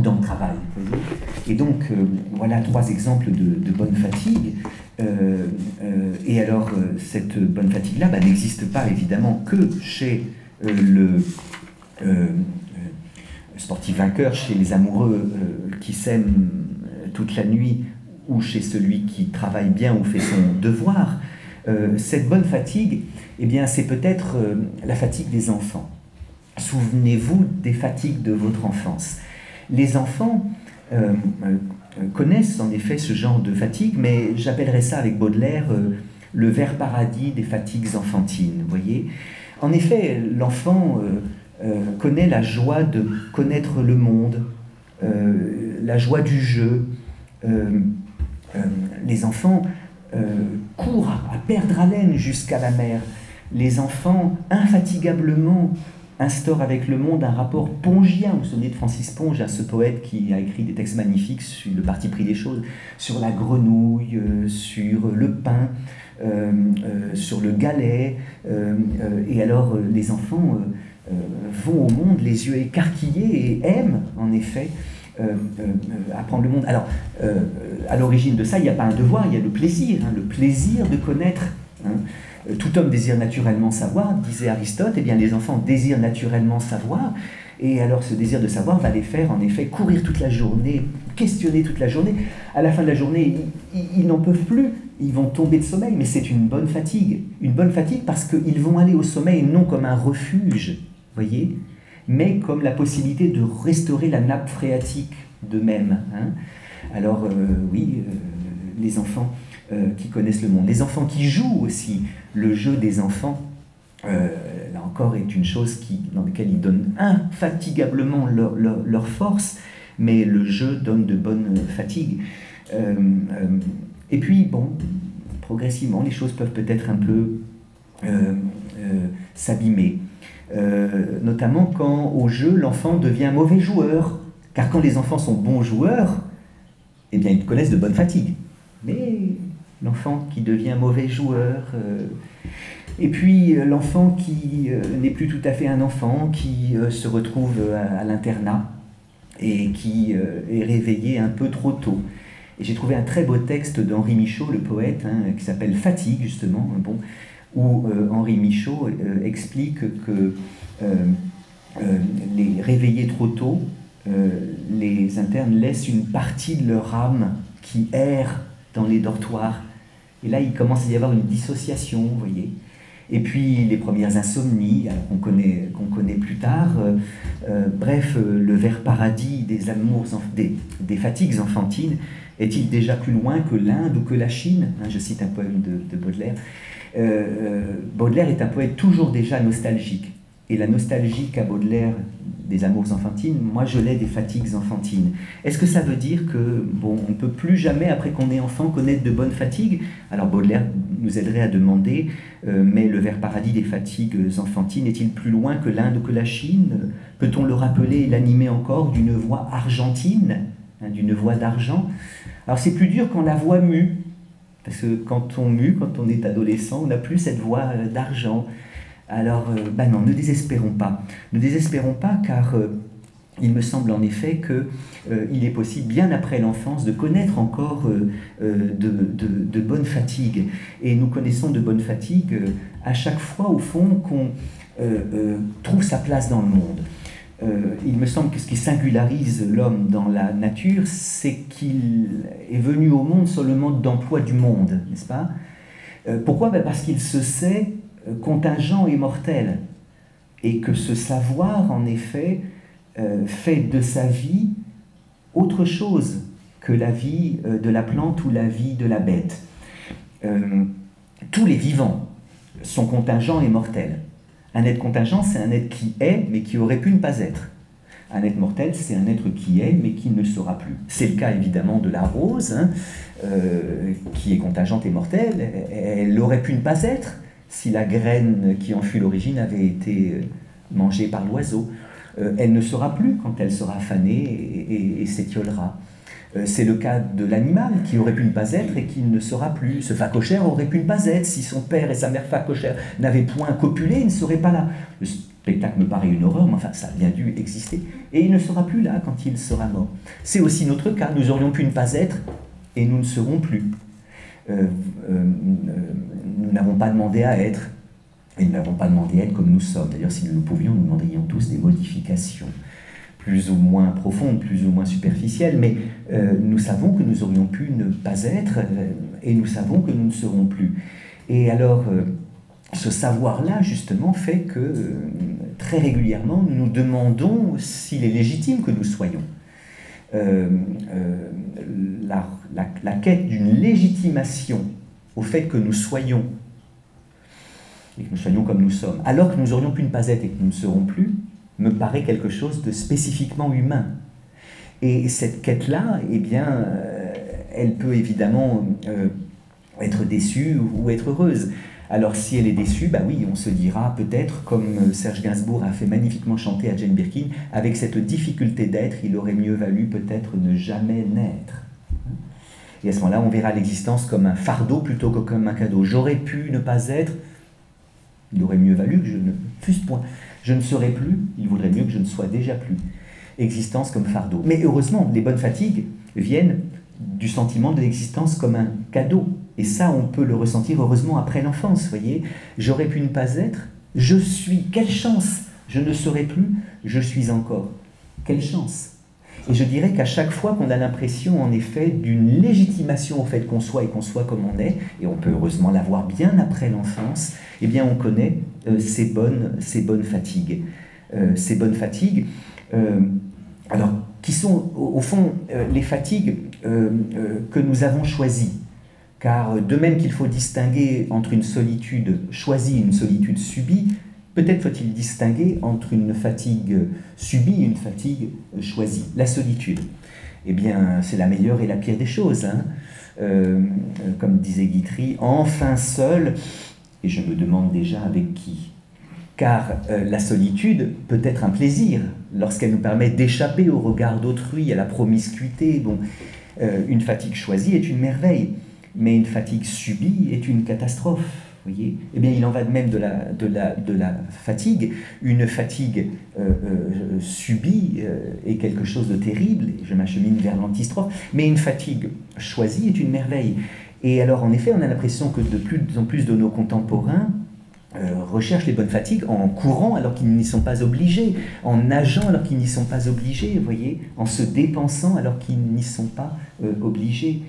dans le travail. Et donc, voilà trois exemples de, bonne fatigue. Et alors, cette bonne fatigue-là bah, n'existe pas évidemment que chez le sportif vainqueur, chez les amoureux qui s'aiment toute la nuit, ou chez celui qui travaille bien ou fait son devoir. cette bonne fatigue, eh bien, c'est peut-être la fatigue des enfants. Souvenez-vous des fatigues de votre enfance. Les enfants euh, euh, connaissent en effet ce genre de fatigue, mais j'appellerais ça avec Baudelaire euh, le vert paradis des fatigues enfantines. Voyez, en effet, l'enfant connaît la joie de connaître le monde, la joie du jeu. les enfants courent à perdre haleine jusqu'à la mer. Les enfants infatigablement instaure avec le monde un rapport pongien. Vous vous souvenez de Francis Ponge, ce poète qui a écrit des textes magnifiques sur le parti pris des choses, sur la grenouille, euh, sur le pain, euh, euh, sur le galet. et alors les enfants vont au monde les yeux écarquillés et aiment en effet apprendre le monde. Alors, à l'origine de ça, il n'y a pas un devoir, il y a le plaisir, hein, le plaisir de connaître. Hein. Euh, tout homme désire naturellement savoir, disait Aristote, eh bien les enfants désirent naturellement savoir, et alors ce désir de savoir va les faire en effet courir toute la journée, questionner toute la journée. À la fin de la journée, ils, n'en peuvent plus, ils vont tomber de sommeil, mais c'est une bonne fatigue. Une bonne fatigue parce qu'ils vont aller au sommeil non comme un refuge, voyez, mais comme la possibilité de restaurer la nappe phréatique d'eux-mêmes. Hein. Alors euh, oui, euh, les enfants qui connaissent le monde, les enfants qui jouent aussi, le jeu des enfants, euh, là encore, est une chose qui, dans laquelle ils donnent infatigablement leur, force, mais le jeu donne de bonnes fatigues. Euh, euh, et puis, bon, progressivement, les choses peuvent peut-être un peu s'abîmer. Notamment quand au jeu, l'enfant devient mauvais joueur. Car quand les enfants sont bons joueurs, eh bien, ils connaissent de bonnes fatigues. Mais l'enfant qui devient mauvais joueur, euh, et puis euh, l'enfant qui euh, n'est plus tout à fait un enfant, qui se retrouve à, l'internat et qui est réveillé un peu trop tôt. J'ai trouvé un très beau texte d'Henri Michaud, le poète, hein, qui s'appelle Fatigue, justement, bon, où Henri Michaud explique que les réveillés trop tôt, les internes laissent une partie de leur âme qui erre dans les dortoirs et là, il commence à y avoir une dissociation, vous voyez. Et puis les premières insomnies qu'on connaît, plus tard. Euh, euh, bref, euh, le vert paradis des amours, des, fatigues enfantines est-il déjà plus loin que l'Inde ou que la Chine hein, Je cite un poème de Baudelaire. Baudelaire est un poète toujours déjà nostalgique. Et la nostalgie qu'a Baudelaire des amours enfantines, moi je l'ai des fatigues enfantines. Est-ce que ça veut dire que bon, on peut plus jamais après qu'on est enfant connaître de bonnes fatigues Alors Baudelaire nous aiderait à demander, euh, mais le vers paradis des fatigues enfantines est-il plus loin que l'Inde ou que la Chine? Peut-on le rappeler et l'animer encore d'une voix argentine, hein, d'une voix d'argent? Alors c'est plus dur quand la voix mue, parce que quand on mue, quand on est adolescent, on n'a plus cette voix euh, d'argent. Alors, bah non, ne désespérons pas. Ne désespérons pas car euh, il me semble en effet qu'il est possible, bien après l'enfance, de connaître encore de, bonnes fatigues. Et nous connaissons de bonnes fatigues à chaque fois, au fond, qu'on trouve sa place dans le monde. Il me semble que ce qui singularise l'homme dans la nature, c'est qu'il est venu au monde sur le mode d'emploi du monde, n'est-ce pas? Pourquoi? Ben Parce qu'il se sait euh, contingent et mortel, et que ce savoir, en effet, euh, fait de sa vie autre chose que la vie euh, de la plante ou la vie de la bête. tous les vivants son contingent est mortel. Un être contingent, c'est un être qui est, mais qui aurait pu ne pas être. Un être mortel, c'est un être qui est, mais qui ne sera plus. C'est le cas évidemment de la rose, hein, euh, qui est contingente et mortelle. Elle aurait pu ne pas être si la graine qui en fut l'origine avait été euh, mangée par l'oiseau. Euh, elle ne sera plus quand elle sera fanée et, s'étiolera. C'est le cas de l'animal qui aurait pu ne pas être et qui ne sera plus. Ce facochère aurait pu ne pas être si son père et sa mère facochère n'avaient point copulé, il ne serait pas là spectacle me paraît une horreur, mais enfin, ça a bien dû exister. Et il ne sera plus là quand il sera mort. C'est aussi notre cas. Nous aurions pu ne pas être et nous ne serons plus. Euh, euh, nous n'avons pas demandé à être et nous n'avons pas demandé à être comme nous sommes. D'ailleurs, si nous le pouvions, nous demanderions tous des modifications plus ou moins profondes, plus ou moins superficielles, mais euh, nous savons que nous aurions pu ne pas être et nous savons que nous ne serons plus. Et alors, ce savoir-là, justement, fait que euh, très régulièrement, nous nous demandons s'il est légitime que nous soyons. Euh, euh, la, quête d'une légitimation au fait que nous soyons, et que nous soyons comme nous sommes, alors que nous aurions pu ne pas être et que nous ne serons plus, me paraît quelque chose de spécifiquement humain. Et cette quête-là, eh bien, elle peut évidemment être déçue ou être heureuse. Alors si elle est déçue, bah oui, on se dira peut-être, comme euh, Serge Gainsbourg a fait magnifiquement chanter à Jane Birkin, avec cette difficulté d'être, il aurait mieux valu peut-être ne jamais naître. Et à ce moment-là, on verra l'existence comme un fardeau plutôt que comme un cadeau. J'aurais pu ne pas être, il aurait mieux valu que je ne fusse point. Je ne serai plus, il vaudrait mieux que je ne sois déjà plus. Existence comme fardeau. Mais heureusement, les bonnes fatigues viennent du sentiment de l'existence comme un cadeau. Et ça, on peut le ressentir heureusement après l'enfance, voyez. J'aurais pu ne pas être, je suis, quelle chance Je ne serai plus, je suis encore. Quelle chance Et je dirais qu'à chaque fois qu'on a l'impression, en effet, d'une légitimation au fait qu'on soit et qu'on soit comme on est, et on peut heureusement l'avoir bien après l'enfance, eh bien on connaît euh, ces, bonnes, ces bonnes fatigues. Euh, ces bonnes fatigues. Euh, alors, qui sont au, fond les fatigues que nous avons choisies. Car de même qu'il faut distinguer entre une solitude choisie et une solitude subie, peut-être faut-il distinguer entre une fatigue subie et une fatigue choisie. La solitude, eh bien, c'est la meilleure et la pire des choses. Hein. Euh, comme disait Guitry, enfin seul, et je me demande déjà avec qui. Car euh, la solitude peut être un plaisir lorsqu'elle nous permet d'échapper au regard d'autrui, à la promiscuité. Bon, euh, une fatigue choisie est une merveille mais une fatigue subie est une catastrophe. Voyez eh bien, il en va de même de la, de la, de la fatigue. Une fatigue euh, euh, subie euh, est quelque chose de terrible, je m'achemine vers l'antistrophe, mais une fatigue choisie est une merveille. Et alors, en effet, on a l'impression que de plus en plus de nos contemporains recherchent les bonnes fatigues en courant alors qu'ils n'y sont pas obligés, en nageant alors qu'ils n'y sont pas obligés, voyez, en se dépensant alors qu'ils n'y sont pas obligés.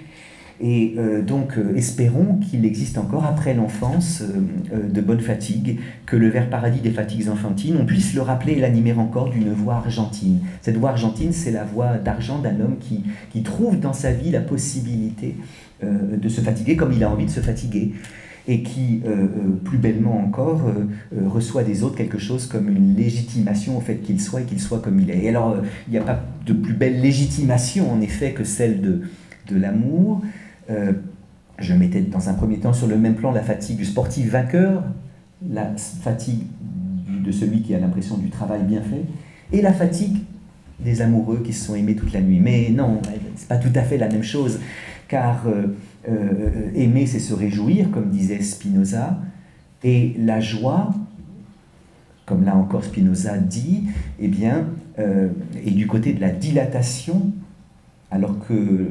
Et euh, donc, euh, espérons qu'il existe encore après l'enfance euh, de bonnes fatigues, que le vers paradis des fatigues enfantines, on puisse le rappeler et l'animer encore d'une voix argentine. Cette voix argentine, c'est la voix d'argent d'un homme qui, qui, trouve dans sa vie la possibilité de se fatiguer comme il a envie de se fatiguer et qui, plus bellement encore, reçoit des autres quelque chose comme une légitimation au fait qu'il soit et qu'il soit comme il est. Et alors, il n'y a pas de plus belle légitimation, en effet, que celle de, de l'amour, euh, je mettais dans un premier temps sur le même plan la fatigue du sportif vainqueur, la fatigue de celui qui a l'impression du travail bien fait, et la fatigue des amoureux qui se sont aimés toute la nuit. Mais non, c'est pas tout à fait la même chose, car euh, euh, aimer, c'est se réjouir, comme disait Spinoza, et la joie, comme là encore Spinoza dit, eh bien, est du côté de la dilatation alors que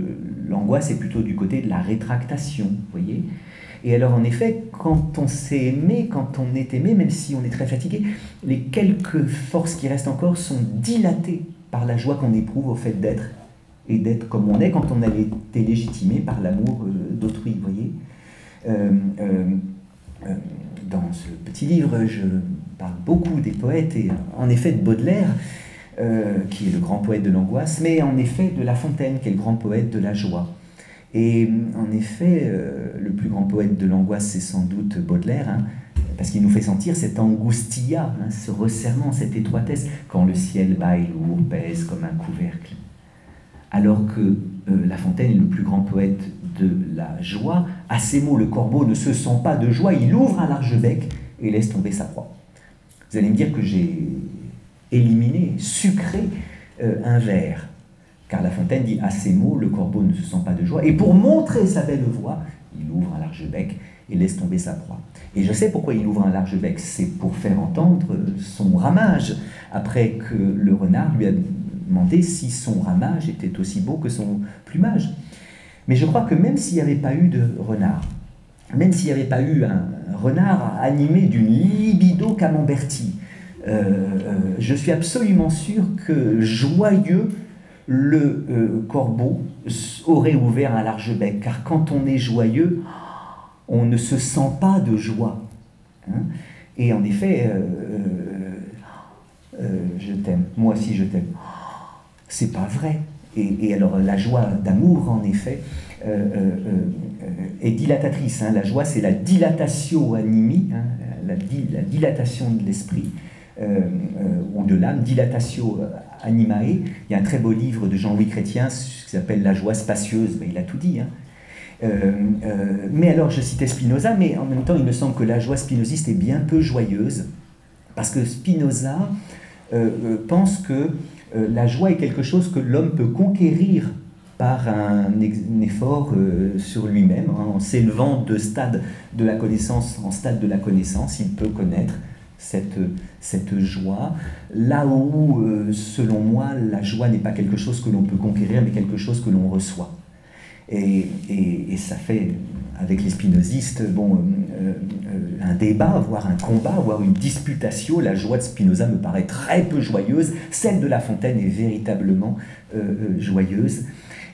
l'angoisse est plutôt du côté de la rétractation, voyez. Et alors en effet, quand on s'est aimé, quand on est aimé, même si on est très fatigué, les quelques forces qui restent encore sont dilatées par la joie qu'on éprouve au fait d'être et d'être comme on est quand on a été légitimé par l'amour euh, d'autrui, voyez. Euh, euh, Dans ce petit livre, je parle beaucoup des poètes et en effet de Baudelaire, qui est le grand poète de l'angoisse, mais en effet de La Fontaine, qui est le grand poète de la joie. Et en effet, euh, le plus grand poète de l'angoisse, c'est sans doute Baudelaire, hein, parce qu'il nous fait sentir cette angustia, hein, ce resserrement, cette étroitesse, quand le ciel baille lourd, pèse comme un couvercle. Alors que euh, La Fontaine est le plus grand poète de la joie, à ces mots, le corbeau ne se sent pas de joie, il ouvre un large bec et laisse tomber sa proie. Vous allez me dire que j'ai éliminé, sucré euh, un vers, car La Fontaine dit à ces mots, le corbeau ne se sent pas de joie, et pour montrer sa belle voix, il ouvre un large bec et laisse tomber sa proie. Et je sais pourquoi il ouvre un large bec, c'est pour faire entendre son ramage, après que le renard lui a demandé si son ramage était aussi beau que son plumage. Mais je crois que même s'il n'y avait pas eu de renard, même s'il n'y avait pas eu un renard animé d'une libido camemberti, euh, je suis absolument sûr que joyeux, le euh, corbeau aurait ouvert un large bec, car quand on est joyeux, on ne se sent pas de joie. Hein. Et en effet, je t'aime, moi aussi je t'aime. C'est pas vrai. Et, alors la joie d'amour, en effet, est dilatatrice. Hein. La joie, c'est la dilatatio animi, hein, la, dilatation de l'esprit. Euh, ou de l'âme, Dilatatio Animae. Il y a un très beau livre de Jean-Louis Chrétien qui s'appelle La joie spacieuse, ben, il a tout dit. Hein. Euh, euh, mais alors, je citais Spinoza, mais en même temps, il me semble que la joie spinoziste est bien peu joyeuse, parce que Spinoza pense que la joie est quelque chose que l'homme peut conquérir par un, effort sur lui-même, hein, en s'élevant de stade de la connaissance en stade de la connaissance, il peut connaître cette, cette joie, là où, euh, selon moi, la joie n'est pas quelque chose que l'on peut conquérir, mais quelque chose que l'on reçoit. Et, et, ça fait, avec les spinozistes, bon, euh, euh, un débat, voire un combat, voire une disputation. La joie de Spinoza me paraît très peu joyeuse, celle de La Fontaine est véritablement joyeuse.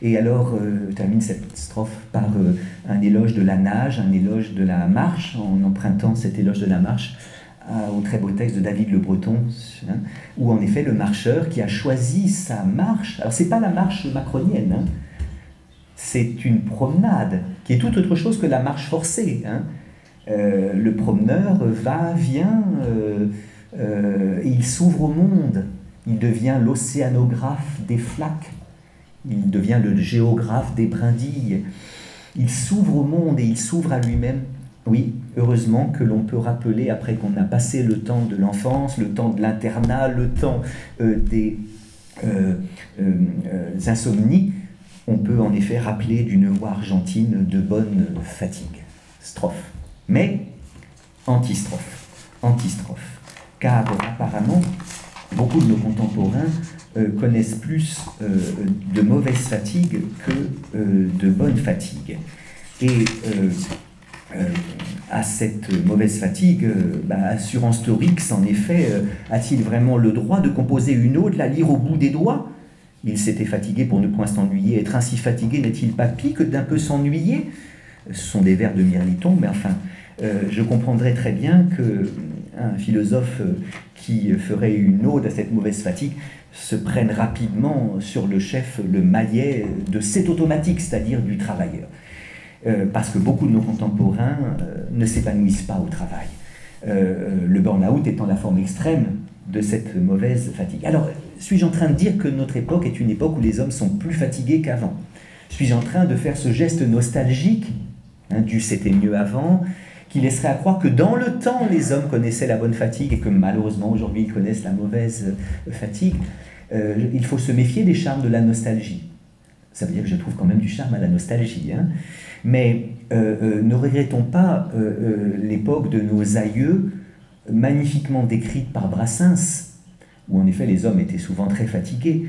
Et alors, je termine cette strophe par un éloge de la nage, un éloge de la marche, en empruntant cet éloge de la marche au très beau texte de David Le Breton, hein, où en effet le marcheur qui a choisi sa marche, alors c'est pas la marche macronienne, hein, c'est une promenade qui est tout autre chose que la marche forcée. Hein. Euh, le promeneur va, vient, euh, euh, il s'ouvre au monde, il devient l'océanographe des flaques, il devient le géographe des brindilles, il s'ouvre au monde et il s'ouvre à lui-même oui, heureusement que l'on peut rappeler, après qu'on a passé le temps de l'enfance, le temps de l'internat, le temps euh, des euh, euh, insomnies, on peut en effet rappeler d'une voix argentine de bonne fatigue. Strophe. Mais antistrophe. Antistrophe. Car apparemment, beaucoup de nos contemporains connaissent plus de mauvaise fatigue que de bonne fatigue. Et à cette mauvaise fatigue, euh, bah, Assurance Torix, en effet, euh, a-t-il vraiment le droit de composer une ode, la lire au bout des doigts? Il s'était fatigué pour ne point s'ennuyer. Être ainsi fatigué n'est-il pas pis que d'un peu s'ennuyer? Ce sont des vers de Mirliton, mais enfin, je comprendrais très bien que un philosophe qui ferait une ode à cette mauvaise fatigue se prenne rapidement sur le chef, le maillet de cet automatique, c'est-à-dire du travailleur. Euh, parce que beaucoup de nos contemporains euh, ne s'épanouissent pas au travail. Euh, le burn-out étant la forme extrême de cette mauvaise fatigue. Alors, suis-je en train de dire que notre époque est une époque où les hommes sont plus fatigués qu'avant? Suis-je en train de faire ce geste nostalgique hein, du c'était mieux avant qui laisserait à croire que dans le temps, les hommes connaissaient la bonne fatigue et que malheureusement aujourd'hui ils connaissent la mauvaise fatigue? Il faut se méfier des charmes de la nostalgie. Ça veut dire que je trouve quand même du charme à la nostalgie. Hein mais euh, euh, ne regrettons pas euh, l'époque de nos aïeux, magnifiquement décrite par Brassens, où en effet les hommes étaient souvent très fatigués,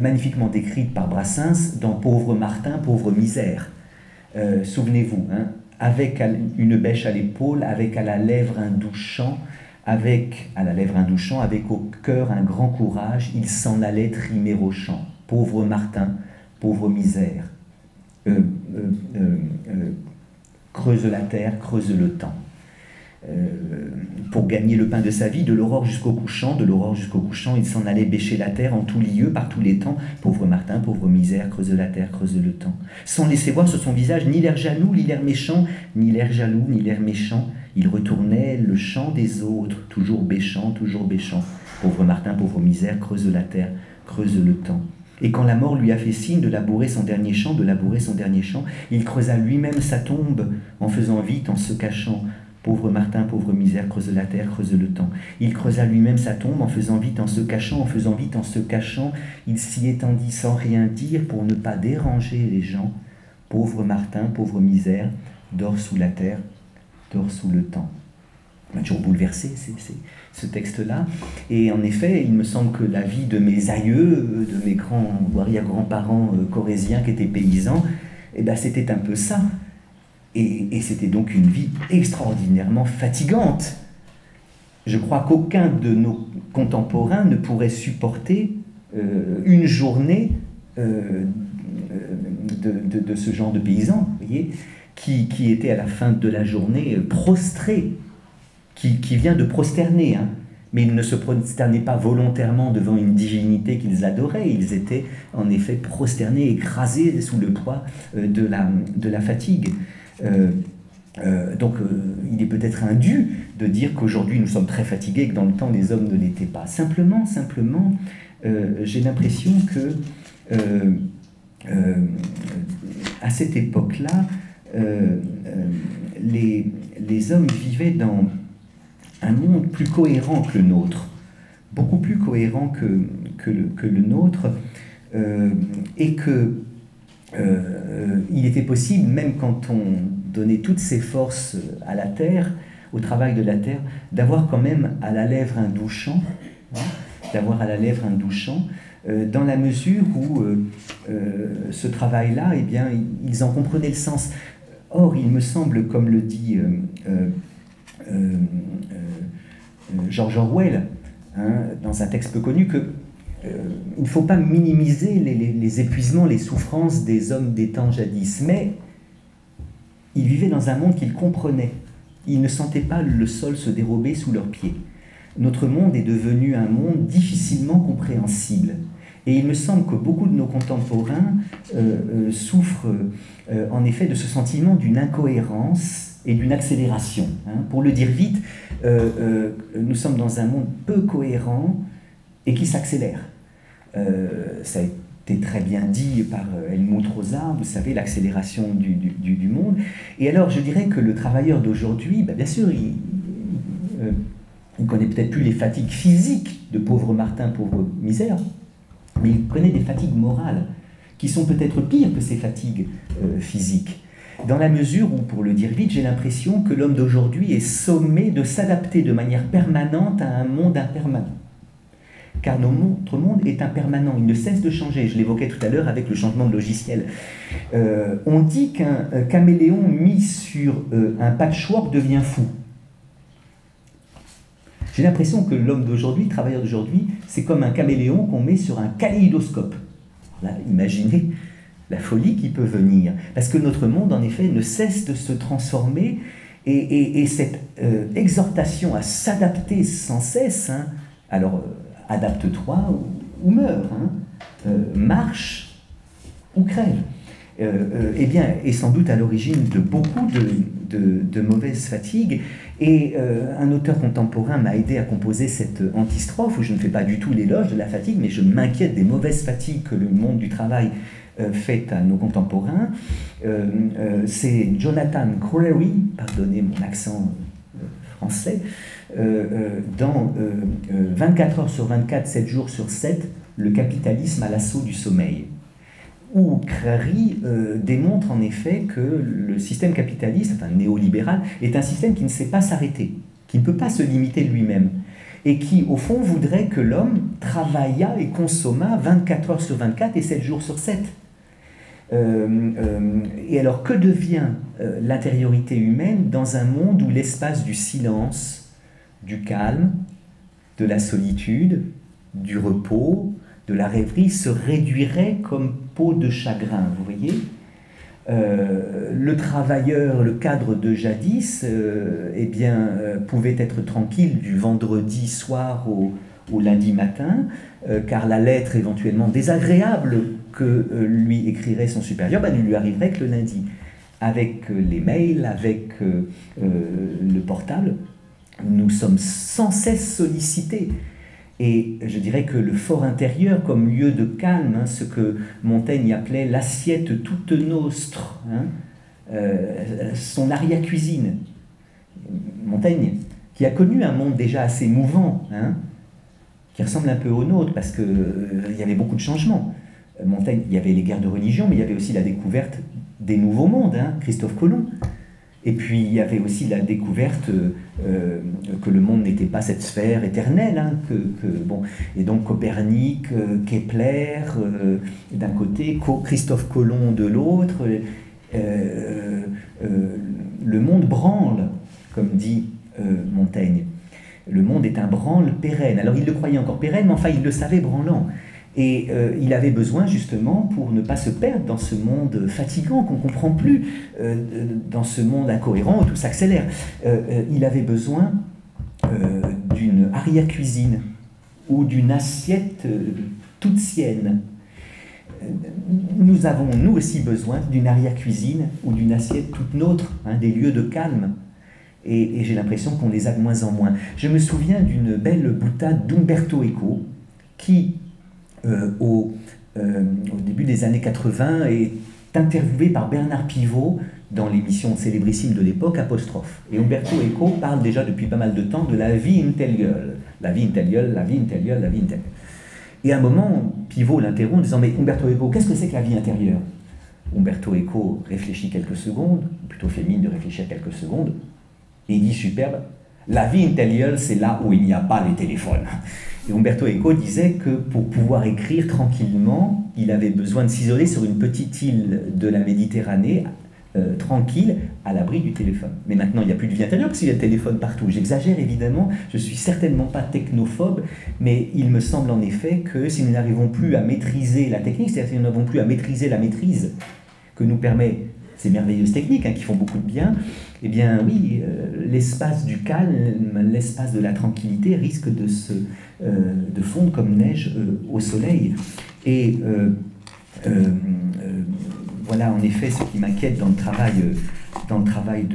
magnifiquement décrite par Brassens dans Pauvre Martin, pauvre misère. Souvenez-vous, hein, avec une bêche à l'épaule, avec à la lèvre un doux chant, avec à la lèvre un doux avec au cœur un grand courage, il s'en allait trimer au chant. Pauvre Martin, pauvre misère. Euh, euh, euh, creuse la terre, creuse le temps. pour gagner le pain de sa vie, de l'aurore jusqu'au couchant, de l'aurore jusqu'au couchant, il s'en allait bêcher la terre en tout lieu, par tous les temps. Pauvre Martin, pauvre misère, creuse la terre, creuse le temps. Sans laisser voir sur son visage ni l'air jaloux, ni l'air méchant, ni l'air jaloux, ni l'air méchant. Il retournait le chant des autres, toujours bêchant, toujours bêchant. Pauvre Martin, pauvre misère, creuse la terre, creuse le temps. Et quand la mort lui a fait signe de labourer son dernier champ, de labourer son dernier champ, il creusa lui-même sa tombe en faisant vite, en se cachant. Pauvre Martin, pauvre misère, creuse la terre, creuse le temps. Il creusa lui-même sa tombe en faisant vite, en se cachant, en faisant vite, en se cachant. Il s'y étendit sans rien dire pour ne pas déranger les gens. Pauvre Martin, pauvre misère, dort sous la terre, dort sous le temps. M'a toujours bouleversé ce texte-là. Et en effet, il me semble que la vie de mes aïeux, de mes grands, voire grands-parents euh, corésiens qui étaient paysans, eh ben, c'était un peu ça. Et, c'était donc une vie extraordinairement fatigante. Je crois qu'aucun de nos contemporains ne pourrait supporter euh, une journée euh, de, ce genre de paysan, voyez, qui, qui, était à la fin de la journée prostré, qui, vient de prosterner, hein. mais ils ne se prosternaient pas volontairement devant une divinité qu'ils adoraient, ils étaient en effet prosternés, écrasés sous le poids euh, de la, de la fatigue. Euh, euh, donc il est peut-être indu de dire qu'aujourd'hui nous sommes très fatigués, que dans le temps les hommes ne l'étaient pas. Simplement, simplement, j'ai l'impression que à cette époque-là, les, les hommes vivaient dans un monde plus cohérent que le nôtre, beaucoup plus cohérent que, que, le, nôtre, et que il était possible, même quand on donner toutes ses forces à la terre, au travail de la terre, d'avoir quand même à la lèvre un doux chant, hein, d'avoir à la lèvre un doux chant, euh, dans la mesure où euh, euh, ce travail-là, eh bien, ils en comprenaient le sens. Or, il me semble, comme le dit George Orwell, hein, dans un texte peu connu, que il ne faut pas minimiser les, épuisements, les souffrances des hommes des temps jadis, mais ils vivaient dans un monde qu'ils comprenaient. Ils ne sentaient pas le sol se dérober sous leurs pieds. Notre monde est devenu un monde difficilement compréhensible. Et il me semble que beaucoup de nos contemporains euh, euh, souffrent euh, en effet de ce sentiment d'une incohérence et d'une accélération. Hein. Pour le dire vite, nous sommes dans un monde peu cohérent et qui s'accélère. ça a très bien dit par euh, Helmut Rosa, vous savez, l'accélération du, du, monde. Et alors, je dirais que le travailleur d'aujourd'hui, ben, bien sûr, il, ne euh, connaît peut-être plus les fatigues physiques de pauvre Martin, pauvre misère, mais il connaît des fatigues morales qui sont peut-être pires que ces fatigues euh, physiques. Dans la mesure où, pour le dire vite, j'ai l'impression que l'homme d'aujourd'hui est sommé de s'adapter de manière permanente à un monde impermanent car notre monde est impermanent, il ne cesse de changer. Je l'évoquais tout à l'heure avec le changement de logiciel. Euh, on dit qu'un caméléon mis sur euh, un patchwork devient fou. J'ai l'impression que l'homme d'aujourd'hui, le travailleur d'aujourd'hui, c'est comme un caméléon qu'on met sur un kaléidoscope. imaginez la folie qui peut venir. Parce que notre monde, en effet, ne cesse de se transformer et, cette euh, exhortation à s'adapter sans cesse, hein, alors adapte-toi ou, meurs, hein. euh, marche ou crève. Euh, euh, eh bien, est sans doute à l'origine de beaucoup de, de, mauvaises fatigues. Et un auteur contemporain m'a aidé à composer cette antistrophe où je ne fais pas du tout l'éloge de la fatigue, mais je m'inquiète des mauvaises fatigues que le monde du travail fait à nos contemporains. C'est Jonathan Crary, pardonnez mon accent français, euh, euh, dans 24 euh, heures sur 24, 7 jours sur 7, le capitalisme à l'assaut du sommeil où Crary démontre en effet que le système capitaliste, enfin néolibéral, est un système qui ne sait pas s'arrêter, qui ne peut pas se limiter lui-même, et qui, au fond, voudrait que l'homme travaillât et consommât 24 heures sur 24 et 7 jours sur 7. Et alors, que devient l'intériorité humaine dans un monde où l'espace du silence, du calme, de la solitude, du repos, de la rêverie se réduirait comme peau de chagrin, vous voyez? Le travailleur, le cadre de jadis, eh bien, pouvait être tranquille du vendredi soir au lundi matin, car la lettre éventuellement désagréable que lui écrirait son supérieur bah, ne lui arriverait que le lundi. Avec les mails, avec le portable, nous sommes sans cesse sollicités. Et je dirais que le fort intérieur comme lieu de calme, hein, ce que Montaigne appelait l'assiette toute nostre, hein, euh, son aria-cuisine. Montaigne, qui a connu un monde déjà assez mouvant, hein, qui ressemble un peu au nôtre, parce qu'il euh, y avait beaucoup de changements. Montaigne, il y avait les guerres de religion, mais il y avait aussi la découverte des nouveaux mondes, Christophe Colomb. Et puis il y avait aussi la découverte euh, que le monde n'était pas cette sphère éternelle. Hein, que, bon, et donc Copernic, euh, Kepler euh, d'un côté, Christophe Colomb de l'autre. le monde branle, comme dit Montaigne. Le monde est un branle pérenne. Alors il le croyait encore pérenne, mais enfin il le savait branlant. Et euh, il avait besoin justement, pour ne pas se perdre dans ce monde fatigant qu'on ne comprend plus, euh, dans ce monde incohérent où tout s'accélère, euh, il avait besoin d'une arrière-cuisine ou d'une assiette toute sienne. Nous avons, nous aussi, besoin d'une arrière-cuisine ou d'une assiette toute nôtre, hein, des lieux de calme. Et, j'ai l'impression qu'on les a de moins en moins. Je me souviens d'une belle boutade d'Umberto Eco qui, euh, au, euh, au, début des années 80 est interviewé par Bernard Pivot dans l'émission célébrissime de l'époque, Apostrophe. Et Umberto Eco parle déjà depuis pas mal de temps de la vie intérieure. La vie intérieure, la vie intérieure, la vie intérieure. Et à un moment, Pivot l'interrompt en disant Mais Umberto Eco, qu'est-ce que c'est que la vie intérieure? Umberto Eco réfléchit quelques secondes, plutôt mine de réfléchir quelques secondes, il dit superbe La vie intérieure, c'est là où il n'y a pas les téléphones. Et Umberto Eco disait que pour pouvoir écrire tranquillement, il avait besoin de s'isoler sur une petite île de la Méditerranée, euh, tranquille, à l'abri du téléphone. Mais maintenant, il n'y a plus de vie intérieure parce qu'il y a téléphone partout. J'exagère évidemment, je suis certainement pas technophobe, mais il me semble en effet que si nous n'arrivons plus à maîtriser la technique, c'est-à-dire si nous n'avons plus à maîtriser la maîtrise que nous permet ces merveilleuses techniques hein, qui font beaucoup de bien, eh bien oui, euh, l'espace du calme, l'espace de la tranquillité risque de, se, euh, de fondre comme neige euh, au soleil. Et voilà en effet ce qui m'inquiète dans le travail, dans le travail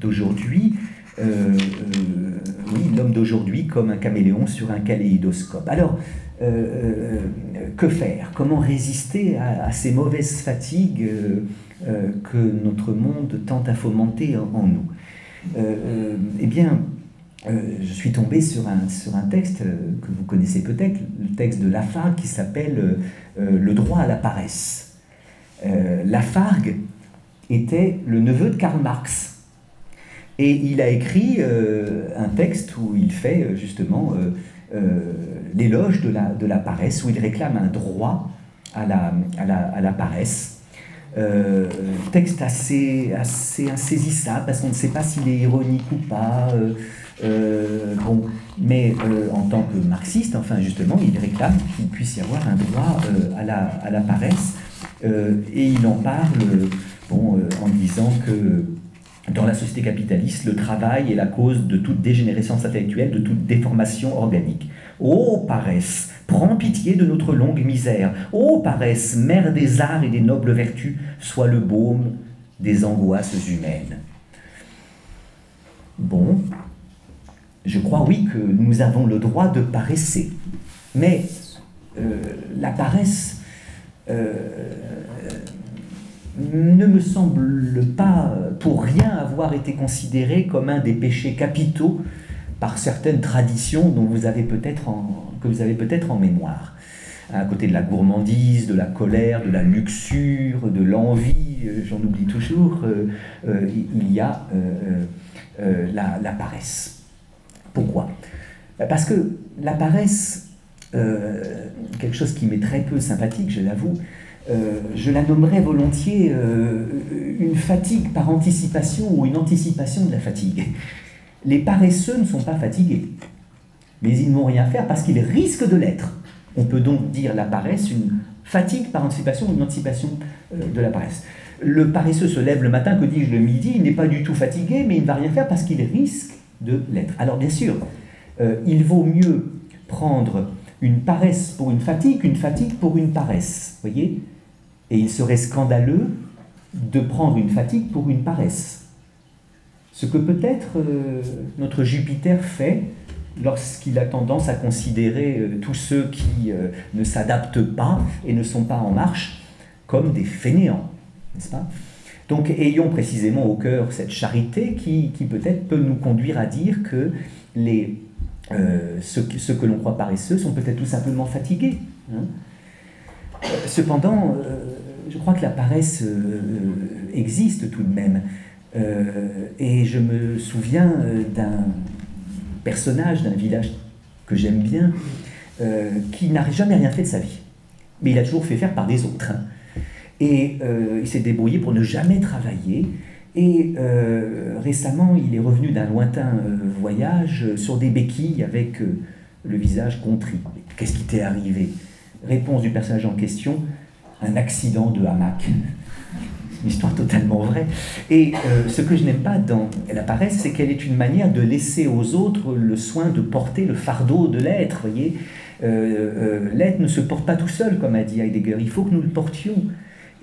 d'aujourd'hui. Oui, l'homme d'aujourd'hui comme un caméléon sur un kaléidoscope. Alors, que faire? Comment résister à, ces mauvaises fatigues euh, que notre monde tente à fomenter en, nous? Euh, euh, eh bien, je suis tombé sur un, sur un texte que vous connaissez peut-être, le texte de Lafargue qui s'appelle Le droit à la paresse. Lafargue était le neveu de Karl Marx. Et il a écrit un texte où il fait justement l'éloge de la, de la paresse, où il réclame un droit à la, à la, à la paresse. Euh, texte assez, assez insaisissable parce qu'on ne sait pas s'il est ironique ou pas. Euh, euh, bon, mais en tant que marxiste, enfin justement, il réclame qu'il puisse y avoir un droit à, la, à la paresse et il en parle bon, en disant que dans la société capitaliste, le travail est la cause de toute dégénérescence intellectuelle, de toute déformation organique. Ô paresse, prends pitié de notre longue misère. Ô paresse, mère des arts et des nobles vertus, sois le baume des angoisses humaines. Bon, je crois oui que nous avons le droit de paresser, mais euh, la paresse euh, ne me semble pas pour rien avoir été considérée comme un des péchés capitaux par certaines traditions dont vous avez peut-être que vous avez peut-être en mémoire. À côté de la gourmandise, de la colère, de la luxure, de l'envie, euh, j'en oublie toujours, euh, euh, il y a la, la, paresse. Pourquoi? Parce que la paresse, quelque chose qui m'est très peu sympathique, je l'avoue, je la nommerais volontiers une fatigue par anticipation ou une anticipation de la fatigue. Les paresseux ne sont pas fatigués, mais ils n'ont rien faire parce qu'ils risquent de l'être. On peut donc dire la paresse une fatigue par anticipation ou une anticipation euh, de la paresse. Le paresseux se lève le matin, que dis-je le midi, il n'est pas du tout fatigué, mais il ne va rien faire parce qu'il risque de l'être. Alors bien sûr, euh, il vaut mieux prendre une paresse pour une fatigue qu'une fatigue pour une paresse. Voyez Et il serait scandaleux de prendre une fatigue pour une paresse. Ce que peut-être euh, notre Jupiter fait lorsqu'il a tendance à considérer euh, tous ceux qui euh, ne s'adaptent pas et ne sont pas en marche comme des fainéants, n'est-ce pas? Donc ayons précisément au cœur cette charité qui, peut-être peut nous conduire à dire que les, ceux, que l'on croit paresseux sont peut-être tout simplement fatigués. Hein. Cependant, je crois que la paresse existe tout de même. Euh, et je me souviens euh, d'un personnage d'un village que j'aime bien, euh, qui n'a jamais rien fait de sa vie. Mais il a toujours fait faire par des autres. Hein. Et il s'est débrouillé pour ne jamais travailler. Et récemment, il est revenu d'un lointain voyage sur des béquilles avec le visage contrit. Qu'est-ce qui t'est arrivé? Réponse du personnage en question, un accident de hamac une histoire totalement vraie. Et euh, ce que je n'aime pas dans la paresse, c'est qu'elle est une manière de laisser aux autres le soin de porter le fardeau de l'être. Voyez, euh, euh, l'être ne se porte pas tout seul, comme a dit Heidegger. Il faut que nous le portions.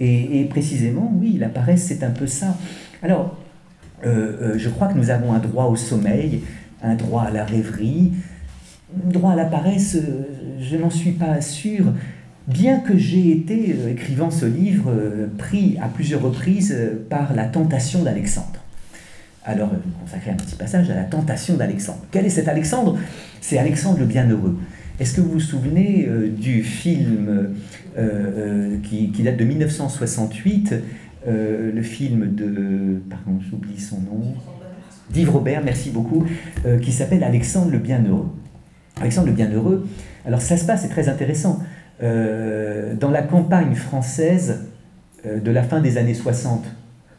Et, précisément, oui, la paresse, c'est un peu ça. Alors, je crois que nous avons un droit au sommeil, un droit à la rêverie, un droit à la paresse. je n'en suis pas sûr bien que j'ai été, euh, écrivant ce livre, euh, pris à plusieurs reprises euh, par la tentation d'Alexandre. Alors, consacrer un petit passage à la tentation d'Alexandre. Quel est cet Alexandre? C'est Alexandre le Bienheureux. Est-ce que vous vous souvenez du film qui, date de 1968, le film de... Pardon, j'oublie son nom. D'Yves Robert, merci beaucoup, qui s'appelle Alexandre le Bienheureux. Alexandre le Bienheureux, alors ça se passe, c'est très intéressant. Euh, dans la campagne française euh, de la fin des années 60,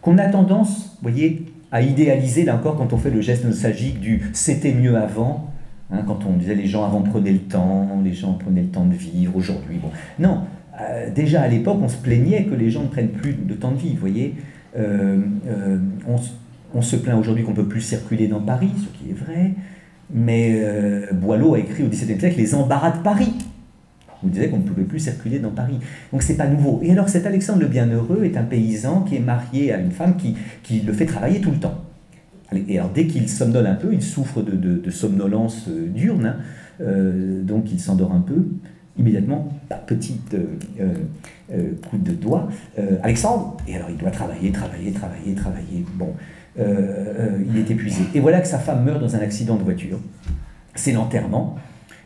qu'on a tendance, vous voyez, à idéaliser, là encore, quand on fait le geste nostalgique du c'était mieux avant, hein, quand on disait les gens avant prenaient le temps, les gens prenaient le temps de vivre, aujourd'hui, bon. Non, euh, déjà à l'époque, on se plaignait que les gens ne prennent plus de temps de vivre, vous voyez. on, on, se plaint aujourd'hui qu'on ne peut plus circuler dans Paris, ce qui est vrai, mais Boileau a écrit au XVIIe siècle Les embarras de Paris on disait qu'on ne pouvait plus circuler dans Paris. Donc c'est pas nouveau. Et alors cet Alexandre le Bienheureux est un paysan qui est marié à une femme qui, qui le fait travailler tout le temps. Et alors dès qu'il somnole un peu, il souffre de, de, somnolence euh, diurne, hein. euh, donc il s'endort un peu. Immédiatement, petit euh, coup de doigt, Alexandre, et alors il doit travailler, travailler, travailler, travailler. Bon, il est épuisé. Et voilà que sa femme meurt dans un accident de voiture. C'est l'enterrement.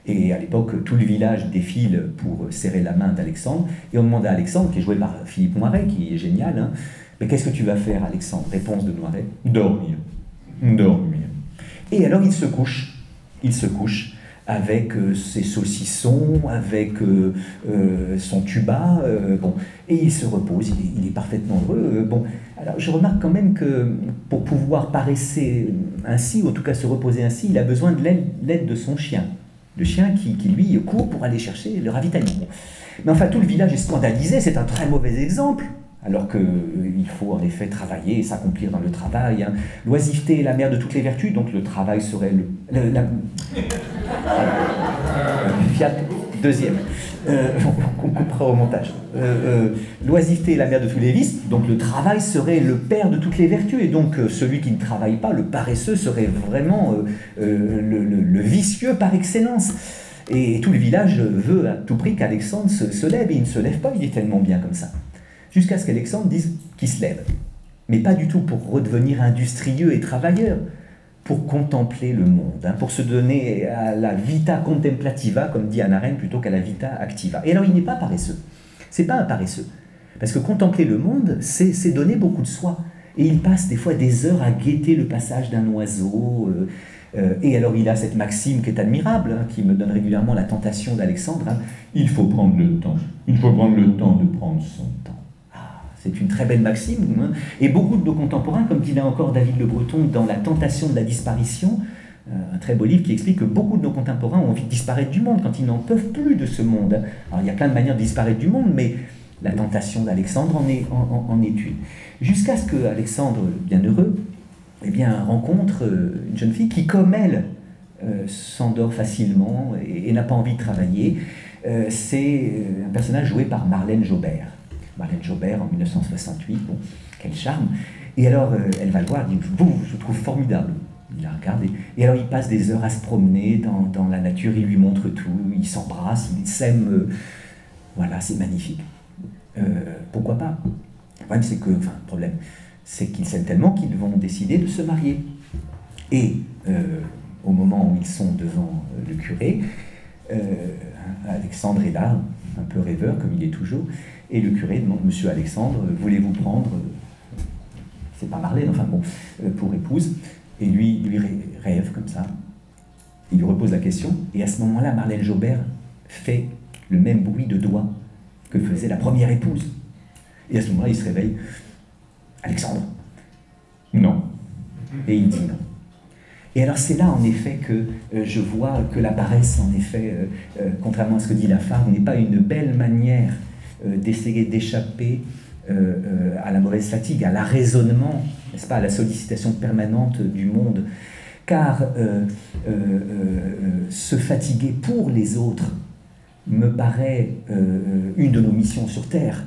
Et à l'époque, tout le village défile pour serrer la main d'Alexandre. Et on demande à Alexandre, qui est joué par Philippe Noiret, qui est génial, hein, mais qu'est-ce que tu vas faire, Alexandre? Réponse de Noiret Dormir. Dormir. Et alors il se couche. Il se couche avec euh, ses saucissons, avec euh, euh, son tuba, bon, et il se repose, il est, parfaitement heureux. bon, alors je remarque quand même que pour pouvoir paresser ainsi, ou en tout cas se reposer ainsi, il a besoin de l'aide de son chien le chien qui, lui court pour aller chercher le ravitaillement. Mais enfin, tout le village est scandalisé, c'est un très mauvais exemple. Alors qu'il euh, faut en effet travailler et s'accomplir dans le travail. Hein. L'oisiveté est la mère de toutes les vertus, donc le travail serait le. la, *laughs* Fiat, deuxième. Euh, on coupera au montage. Euh, l'oisiveté est la mère de tous les vices, donc le travail serait le père de toutes les vertus, et donc celui qui ne travaille pas, le paresseux, serait vraiment le, vicieux par excellence. Et tout le village veut à tout prix qu'Alexandre se, se, lève, et il ne se lève pas, il est tellement bien comme ça jusqu'à ce qu'Alexandre dise qu'il se lève. Mais pas du tout pour redevenir industrieux et travailleur, pour contempler le monde, hein, pour se donner à la vita contemplativa, comme dit Anna Arendt, plutôt qu'à la vita activa. Et alors il n'est pas paresseux. C'est pas un paresseux. Parce que contempler le monde, c'est donner beaucoup de soi. Et il passe des fois des heures à guetter le passage d'un oiseau. Euh, euh, et alors il a cette maxime qui est admirable, hein, qui me donne régulièrement la tentation d'Alexandre. Hein. il faut prendre le temps. Il faut prendre le temps de prendre son temps. C'est une très belle maxime. Hein. Et beaucoup de nos contemporains, comme dit là encore David Le Breton dans La tentation de la disparition, euh, un très beau livre qui explique que beaucoup de nos contemporains ont envie de disparaître du monde quand ils n'en peuvent plus de ce monde. Alors il y a plein de manières de disparaître du monde, mais la tentation d'Alexandre en est, une. Jusqu'à ce que Alexandre, bienheureux, eh rencontre une jeune fille qui, comme elle, s'endort facilement et, n'a pas envie de travailler. c'est un personnage joué par Marlène Jobert. Marlène Jobert en 1968, bon, quel charme. Et alors, elle va le voir, elle dit Vous, je trouve formidable il la regarde et, alors il passe des heures à se promener dans, la nature, il lui montre tout, il s'embrasse, il s'aime. Euh, voilà, c'est magnifique. Euh, pourquoi pas? Le problème, c'est que, enfin, problème, c'est qu'ils s'aiment tellement qu'ils vont décider de se marier. Et euh, au moment où ils sont devant le curé, Alexandre est là, un peu rêveur comme il est toujours, et le curé demande Monsieur Alexandre, voulez-vous prendre, c'est pas Marlène, enfin bon, pour épouse et lui, lui rêve comme ça. Il lui repose la question. Et à ce moment-là, Marlène Jobert fait le même bruit de doigt que faisait la première épouse. Et à ce moment-là, il se réveille. Alexandre? Non. Et il dit non. Et alors c'est là en effet que euh, je vois que la paresse, en effet, euh, euh, contrairement à ce que dit la femme, n'est pas une belle manière d'essayer d'échapper à la mauvaise fatigue, à l'arraisonnement n'est-ce pas, à la sollicitation permanente du monde. Car se fatiguer pour les autres me paraît une de nos missions sur Terre.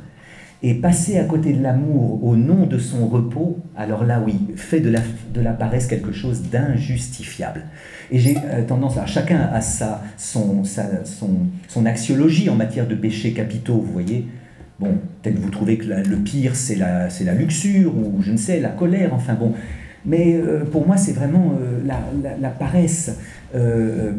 Et passer à côté de l'amour au nom de son repos, alors là oui, fait de la, de la paresse quelque chose d'injustifiable. Et j'ai tendance à, chacun a sa, son, son, son axiologie en matière de péchés capitaux, vous voyez. Bon, peut-être vous trouvez que le pire, c'est la, la luxure, ou je ne sais, la colère, enfin bon. Mais euh, pour moi, c'est vraiment euh, la, paresse. Euh,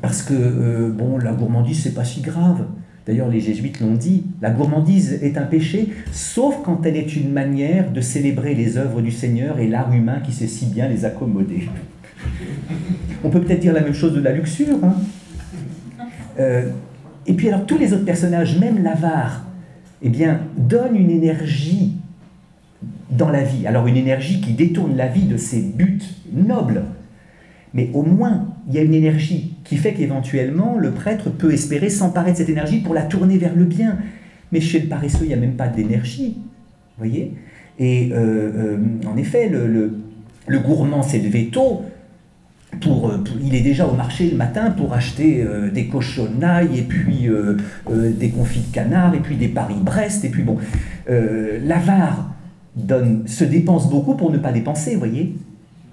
parce que, bon, la gourmandise, c'est pas si grave. D'ailleurs, les jésuites l'ont dit, la gourmandise est un péché, sauf quand elle est une manière de célébrer les œuvres du Seigneur et l'art humain qui sait si bien les accommoder. On peut peut-être dire la même chose de la luxure. Hein. et puis alors, tous les autres personnages, même l'avare, eh bien, donne une énergie dans la vie. Alors une énergie qui détourne la vie de ses buts nobles. Mais au moins, il y a une énergie qui fait qu'éventuellement, le prêtre peut espérer s'emparer de cette énergie pour la tourner vers le bien. Mais chez le paresseux, il n'y a même pas d'énergie. voyez Et euh, euh, en effet, le, gourmand s'est levé tôt, pour, il est déjà au marché le matin pour acheter euh, des cochonnailles et puis euh, euh, des confits de canard et puis des Paris-Brest et puis bon, l'avare donne, se dépense beaucoup pour ne pas dépenser, voyez,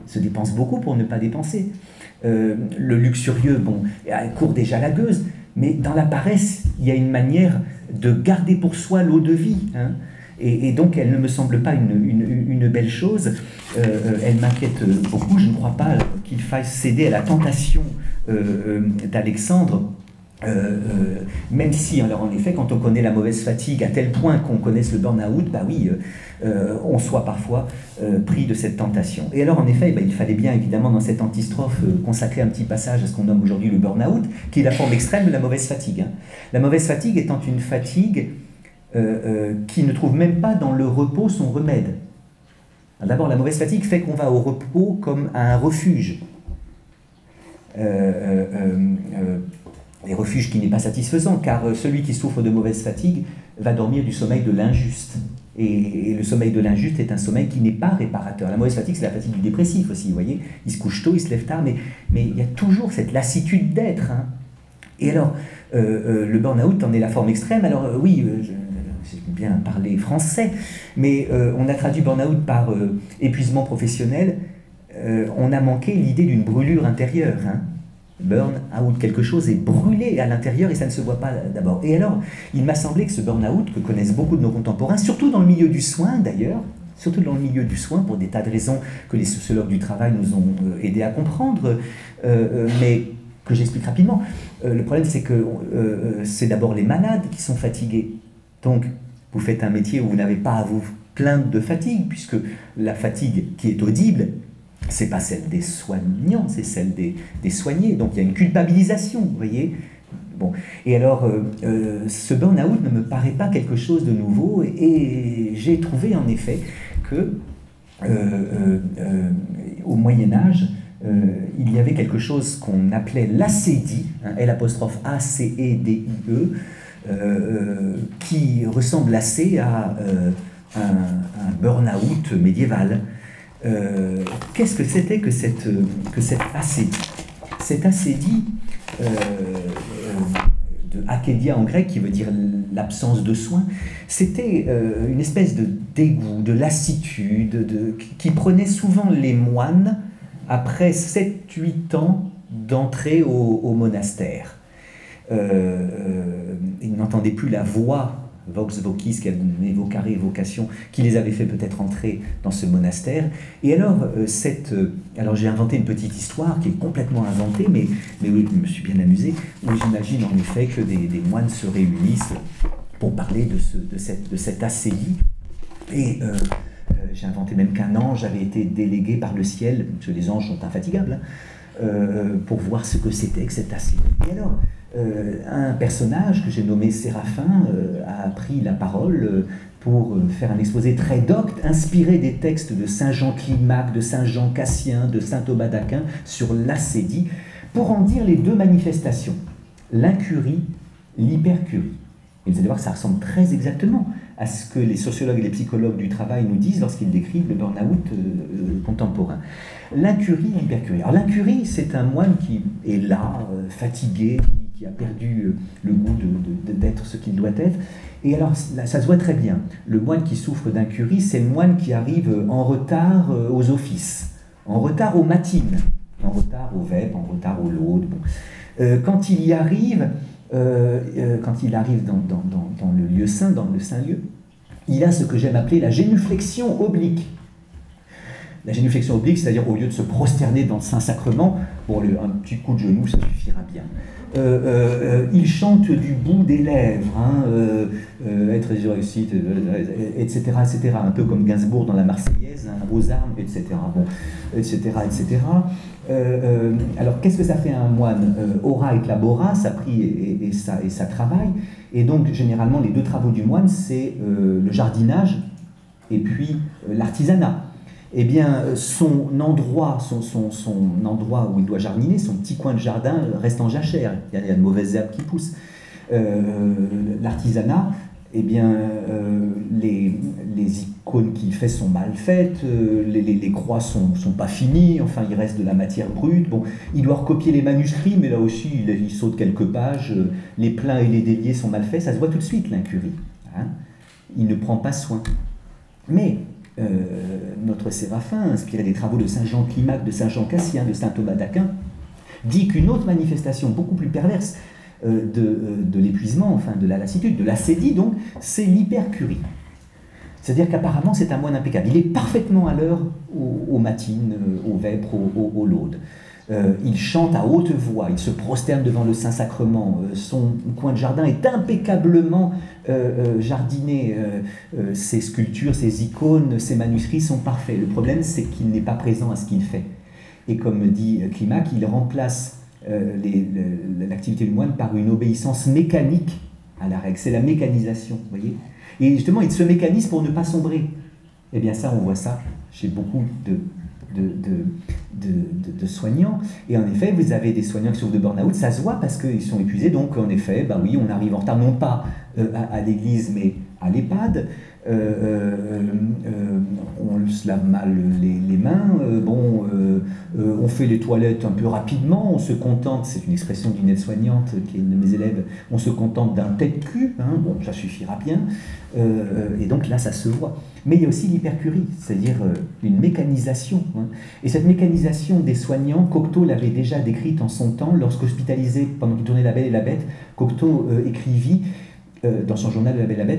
se dépense beaucoup pour ne pas dépenser. le luxurieux, bon, court déjà la gueuse, mais dans la paresse, il y a une manière de garder pour soi l'eau de vie. Hein. Et, donc, elle ne me semble pas une, belle chose. Euh, euh, elle m'inquiète beaucoup. Je ne crois pas qu'il faille céder à la tentation euh, d'Alexandre. même si, alors en effet, quand on connaît la mauvaise fatigue à tel point qu'on connaisse le burn-out, bah oui, on soit parfois pris de cette tentation. Et alors en effet, bah, il fallait bien évidemment dans cette antistrophe consacrer un petit passage à ce qu'on nomme aujourd'hui le burn-out, qui est la forme extrême de la mauvaise fatigue. Hein. La mauvaise fatigue étant une fatigue euh, euh, qui ne trouve même pas dans le repos son remède. D'abord, la mauvaise fatigue fait qu'on va au repos comme à un refuge. Euh, un refuge qui n'est pas satisfaisant, car celui qui souffre de mauvaise fatigue va dormir du sommeil de l'injuste. Et, le sommeil de l'injuste est un sommeil qui n'est pas réparateur. La mauvaise fatigue, c'est la fatigue du dépressif aussi, vous voyez. Il se couche tôt, il se lève tard, mais, mais il y a toujours cette lassitude d'être. Hein. Et alors, le burn-out en est la forme extrême. Alors, oui, j'ai bien parler français, mais euh, on a traduit burn-out par euh, épuisement professionnel. Euh, on a manqué l'idée d'une brûlure intérieure. Hein. Burn-out, quelque chose est brûlé à l'intérieur et ça ne se voit pas d'abord. Et alors, il m'a semblé que ce burn-out, que connaissent beaucoup de nos contemporains, surtout dans le milieu du soin d'ailleurs, surtout dans le milieu du soin, pour des tas de raisons que les sociologues du travail nous ont aidés à comprendre, mais que j'explique rapidement. le problème, c'est que c'est d'abord les malades qui sont fatigués. Donc, vous faites un métier où vous n'avez pas à vous plaindre de fatigue, puisque la fatigue qui est audible, c'est pas celle des soignants, c'est celle des, soignés. Donc il y a une culpabilisation, vous voyez. Bon. Et alors, euh, euh, ce burn-out ne me paraît pas quelque chose de nouveau, et, j'ai trouvé en effet que euh, au Moyen Âge, il y avait quelque chose qu'on appelait l'acédie, hein, A C E D I E, qui ressemble assez à un, burn-out médiéval. Qu'est-ce que c'était que cette, que cette acédie? Cette acédie, de akédia en grec, qui veut dire l'absence de soins, c'était euh, une espèce de dégoût, de lassitude, de, qui prenait souvent les moines après 7-8 ans d'entrée au, monastère. Euh, euh, ils n'entendaient plus la voix vox vocis, qu'elle évoquerait évocation, qui les avait fait peut-être entrer dans ce monastère. Et alors, euh, cette, euh, alors j'ai inventé une petite histoire qui est complètement inventée, mais, mais je me suis bien amusé, où j'imagine en effet que des, moines se réunissent pour parler de, ce, de, cette, de cette acélie. Et euh, j'ai inventé même qu'un ange avait été délégué par le ciel, parce que les anges sont infatigables, hein, pour voir ce que c'était que cette acélie. Et alors, euh, un personnage que j'ai nommé Séraphin euh, a pris la parole euh, pour faire un exposé très docte, inspiré des textes de Saint Jean Climac, de Saint Jean Cassien, de Saint Thomas d'Aquin sur l'acédie, pour en dire les deux manifestations, l'incurie, l'hypercurie. Et vous allez voir que ça ressemble très exactement à ce que les sociologues et les psychologues du travail nous disent lorsqu'ils décrivent le burn-out contemporain. L'incurie, l'hypercurie. Alors l'incurie, c'est un moine qui est là, fatigué, qui a perdu euh, le goût d'être ce qu'il doit être. Et alors, ça se voit très bien. Le moine qui souffre d'incurie, c'est le moine qui arrive euh, en retard euh, aux offices, en retard aux matines, en retard au VEP, en retard au laude. quand il y arrive, quand il arrive dans, dans, le lieu saint, dans le saint lieu, il a ce que j'aime appeler la génuflexion oblique. La génuflexion oblique, c'est-à-dire au lieu de se prosterner dans le Saint-Sacrement, bon, un petit coup de genou, ça suffira bien. Euh, euh, euh, il chante du bout des lèvres, hein, être réussite, etc., etc., un peu comme Gainsbourg dans la Marseillaise, hein, aux armes, etc., bon, etc., etc. alors, qu'est-ce que ça fait un moine? Ora et labora, ça prie et, ça, et ça travaille. Et donc, généralement, les deux travaux du moine, c'est le jardinage et puis l'artisanat eh bien, son endroit, son, son, son, endroit où il doit jardiner, son petit coin de jardin reste en jachère. Il y a, de mauvaises herbes qui poussent. Euh, l'artisanat, eh bien, euh, les, les, icônes qu'il fait sont mal faites, euh, les, les, croix sont, sont pas finies, enfin, il reste de la matière brute. Bon, il doit recopier les manuscrits, mais là aussi, il, saute quelques pages. les pleins et les déliés sont mal faits, ça se voit tout de suite, l'incurie. Hein il ne prend pas soin. Mais euh, notre Séraphin, inspiré des travaux de Saint Jean Climac, de Saint Jean Cassien, de Saint Thomas d'Aquin, dit qu'une autre manifestation beaucoup plus perverse euh, euh, de, l'épuisement, enfin de la lassitude, de l'acédie donc, c'est l'hypercurie. C'est-à-dire qu'apparemment c'est un moine impeccable. Il est parfaitement à l'heure aux, matines, aux vêpres, aux, laudes. Euh, il chante à haute voix, il se prosterne devant le Saint-Sacrement, euh, son coin de jardin est impeccablement euh, jardiné, ses sculptures, ses icônes, ses manuscrits sont parfaits. Le problème, c'est qu'il n'est pas présent à ce qu'il fait. Et comme dit Climac, il remplace l'activité du moine par une obéissance mécanique à la règle. C'est la mécanisation, voyez Et justement, il se mécanise pour ne pas sombrer. Eh bien ça, on voit ça chez beaucoup de, soignants. Et en effet, vous avez des soignants qui souffrent de burn-out, ça se voit parce qu'ils sont épuisés. Donc, en effet, bah oui, on arrive en retard, non pas euh, à, l'église, mais à l'EHPAD. Euh, euh, on se lave mal les, mains, bon, on fait les toilettes un peu rapidement, on se contente, c'est une expression d'une aide-soignante qui est une de mes élèves, on se contente d'un tête-cul, hein, bon, ça suffira bien, et donc là, ça se voit. Mais il y a aussi l'hypercurie, c'est-à-dire une mécanisation. Hein. Et cette mécanisation des soignants, Cocteau l'avait déjà décrite en son temps, lorsqu'hospitalisé pendant qu'il tournait La Belle et la Bête, Cocteau écrivit dans son journal La Belle la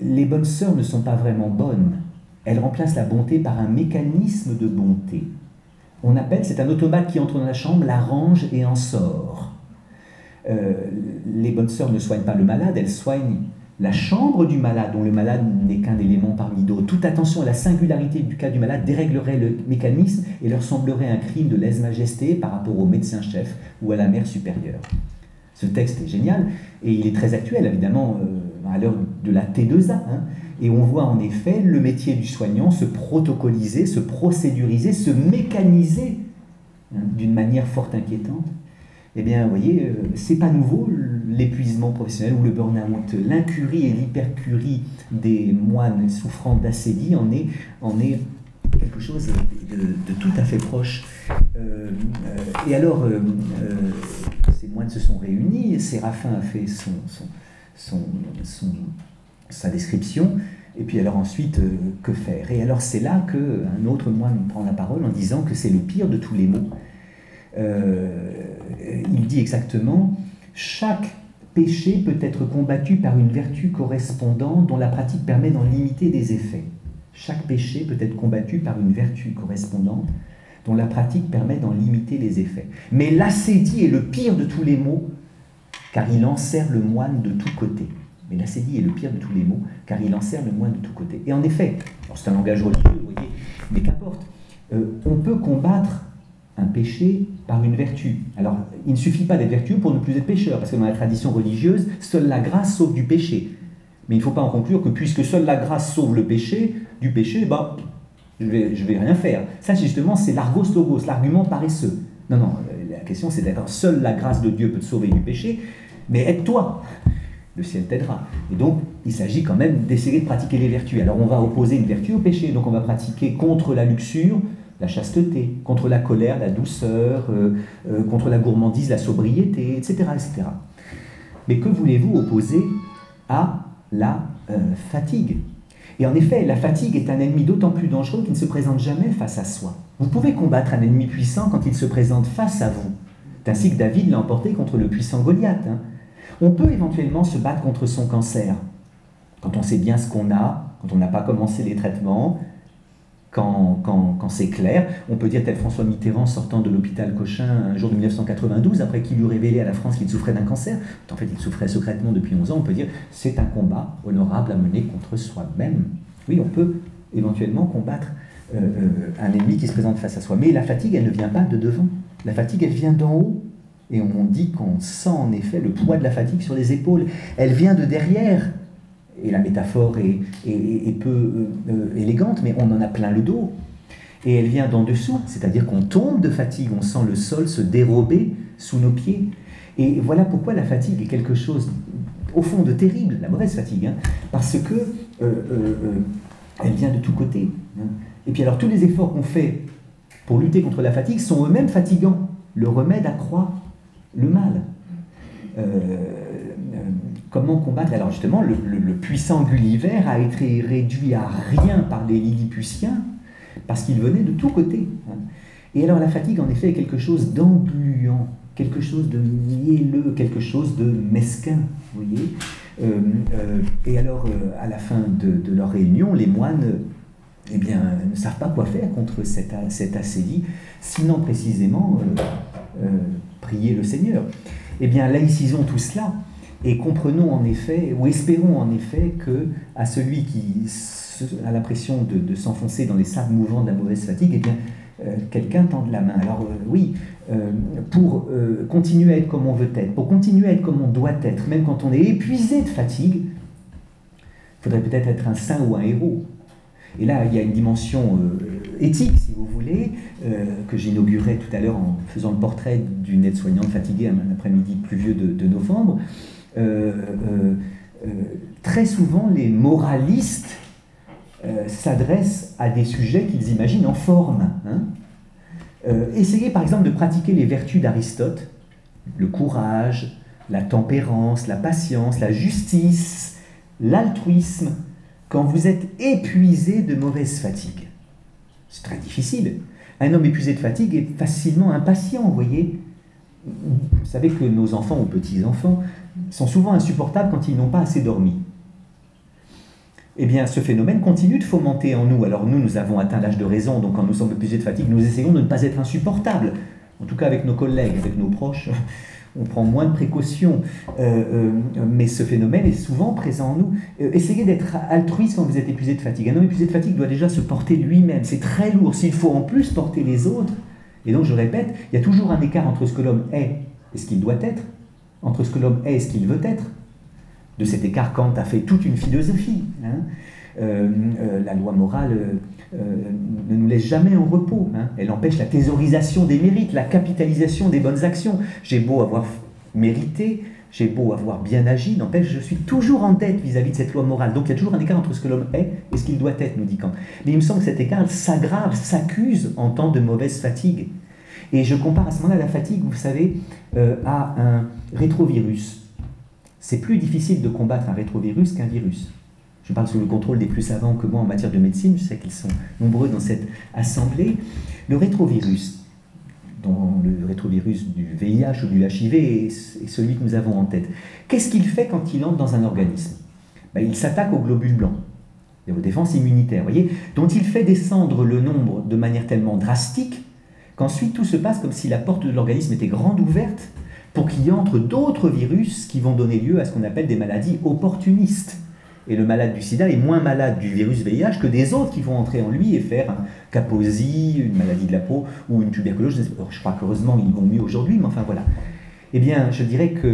les bonnes sœurs ne sont pas vraiment bonnes. Elles remplacent la bonté par un mécanisme de bonté. On appelle, c'est un automate qui entre dans la chambre, la range et en sort. Euh, les bonnes sœurs ne soignent pas le malade, elles soignent la chambre du malade, dont le malade n'est qu'un élément parmi d'autres. Toute attention à la singularité du cas du malade déréglerait le mécanisme et leur semblerait un crime de lèse-majesté par rapport au médecin-chef ou à la mère supérieure. Ce texte est génial et il est très actuel, évidemment. Euh, à l'heure de la T2A. Hein. et on voit en effet le métier du soignant se protocoliser, se procéduriser, se mécaniser hein, d'une manière fort inquiétante. eh bien, vous voyez, euh, c'est pas nouveau l'épuisement professionnel ou le burn-out. L'incurie et l'hypercurie des moines souffrant d'acédie en est, en est quelque chose de, tout à fait proche. Euh, euh, et alors, moines se sont réunis, Séraphin a fait sa description, et puis alors ensuite, que faire? Et alors c'est là qu'un autre moine prend la parole en disant que c'est le pire de tous les maux. il dit exactement, chaque péché peut être combattu par une vertu correspondante dont la pratique permet d'en limiter des effets. Chaque péché peut être combattu par une vertu correspondante dont la pratique permet d'en limiter les effets. Mais l'assédie est le pire de tous les maux, car il enserre le moine de tous côtés. Mais l'assédie est le pire de tous les maux, car il enserre le moine de tous côtés. Et en effet, c'est un langage religieux, vous voyez, mais qu'importe, euh, on peut combattre un péché par une vertu. Alors, il ne suffit pas d'être vertueux pour ne plus être pécheur, parce que dans la tradition religieuse, seule la grâce sauve du péché. Mais il ne faut pas en conclure que puisque seule la grâce sauve le péché, du péché, bah, je ne vais, je vais rien faire. Ça, justement, c'est l'argos logos, l'argument paresseux. Non, non, la question c'est d'accord, seule la grâce de Dieu peut te sauver du péché, mais aide-toi. Le ciel t'aidera. Et donc, il s'agit quand même d'essayer de pratiquer les vertus. Alors, on va opposer une vertu au péché. Donc, on va pratiquer contre la luxure, la chasteté, contre la colère, la douceur, euh, euh, contre la gourmandise, la sobriété, etc. etc. Mais que voulez-vous opposer à la euh, fatigue? Et en effet, la fatigue est un ennemi d'autant plus dangereux qu'il ne se présente jamais face à soi. Vous pouvez combattre un ennemi puissant quand il se présente face à vous. C'est ainsi que David l'a emporté contre le puissant Goliath. Hein. On peut éventuellement se battre contre son cancer, quand on sait bien ce qu'on a, quand on n'a pas commencé les traitements, quand, c'est clair. On peut dire tel François Mitterrand sortant de l'hôpital Cochin un jour de 1992, après qu'il eut révélé à la France qu'il souffrait d'un cancer. En fait, il souffrait secrètement depuis 11 ans. On peut dire c'est un combat honorable à mener contre soi-même. Oui, on peut éventuellement combattre euh, euh, un ennemi qui se présente face à soi. Mais la fatigue, elle ne vient pas de devant. La fatigue, elle vient d'en haut. Et on dit qu'on sent en effet le poids de la fatigue sur les épaules. Elle vient de derrière et la métaphore est, peu euh, euh, élégante, mais on en a plein le dos. Et elle vient d'en dessous, c'est-à-dire qu'on tombe de fatigue, on sent le sol se dérober sous nos pieds. Et voilà pourquoi la fatigue est quelque chose, au fond, de terrible, la mauvaise fatigue, hein, parce que euh, elle vient de tous côtés. Hein. Et puis alors tous les efforts qu'on fait pour lutter contre la fatigue sont eux-mêmes fatigants. Le remède accroît le mal. Comment combattre Alors justement, le, puissant Gulliver a été réduit à rien par les Lilliputiens parce qu'il venait de tous côtés. Hein. Et alors la fatigue, en effet, est quelque chose d'engluant, quelque chose de mielleux, quelque chose de mesquin, vous voyez. Euh, euh, et alors, euh, à la fin de, leur réunion, les moines eh bien, ne savent pas quoi faire contre cette, cette acédie, sinon précisément prier le Seigneur. Eh bien, laïcisons tout cela et comprenons en effet, ou espérons en effet, que à celui qui a l'impression de, s'enfoncer dans les sables mouvants de la mauvaise fatigue, eh bien, euh, quelqu'un tende la main. Alors euh, oui, euh, pour continuer à être comme on veut être, pour continuer à être comme on doit être, même quand on est épuisé de fatigue, il faudrait peut-être être un saint ou un héros. Et là, il y a une dimension éthique, si vous voulez, que j'inaugurais tout à l'heure en faisant le portrait d'une aide-soignante fatiguée un après-midi pluvieux de, de novembre. Euh, euh, euh, très souvent, les moralistes s'adressent à des sujets qu'ils imaginent en forme. Hein. essayez par exemple de pratiquer les vertus d'Aristote, le courage, la tempérance, la patience, la justice, l'altruisme, quand vous êtes épuisé de mauvaise fatigue. C'est très difficile. Un homme épuisé de fatigue est facilement impatient, vous voyez. Vous savez que nos enfants ou petits-enfants sont souvent insupportables quand ils n'ont pas assez dormi. Eh bien, ce phénomène continue de fomenter en nous. Alors nous, nous avons atteint l'âge de raison, donc quand nous sommes épuisés de fatigue, nous essayons de ne pas être insupportables. En tout cas avec nos collègues, avec nos proches, *laughs* on prend moins de précautions. Euh, euh, mais ce phénomène est souvent présent en nous. Euh, essayez d'être altruiste quand vous êtes épuisé de fatigue. Un homme épuisé de fatigue doit déjà se porter lui-même. C'est très lourd. S'il faut en plus porter les autres, et donc je répète, il y a toujours un écart entre ce que l'homme est et ce qu'il doit être entre ce que l'homme est et ce qu'il veut être. De cet écart, Kant a fait toute une philosophie. Hein. Euh, euh, la loi morale ne nous laisse jamais en repos. Hein. Elle empêche la thésaurisation des mérites, la capitalisation des bonnes actions. J'ai beau avoir mérité, j'ai beau avoir bien agi, n'empêche, je suis toujours en dette vis-à-vis de cette loi morale. Donc il y a toujours un écart entre ce que l'homme est et ce qu'il doit être, nous dit Kant. Mais il me semble que cet écart s'aggrave, s'accuse en temps de mauvaise fatigue. Et je compare à ce moment-là la fatigue, vous savez, euh, à un rétrovirus. C'est plus difficile de combattre un rétrovirus qu'un virus. Je parle sous le contrôle des plus savants que moi en matière de médecine, je sais qu'ils sont nombreux dans cette assemblée. Le rétrovirus, le rétrovirus du VIH ou du HIV est, celui que nous avons en tête. Qu'est-ce qu'il fait quand il entre dans un organisme? Ben, Il s'attaque aux globules blancs, aux défenses immunitaires, dont il fait descendre le nombre de manière tellement drastique qu'ensuite tout se passe comme si la porte de l'organisme était grande ouverte pour qu'il y entre d'autres virus qui vont donner lieu à ce qu'on appelle des maladies opportunistes. Et le malade du sida est moins malade du virus VIH que des autres qui vont entrer en lui et faire un caposie, une maladie de la peau ou une tuberculose. Je crois qu'heureusement ils vont mieux aujourd'hui, mais enfin voilà. Eh bien, je dirais que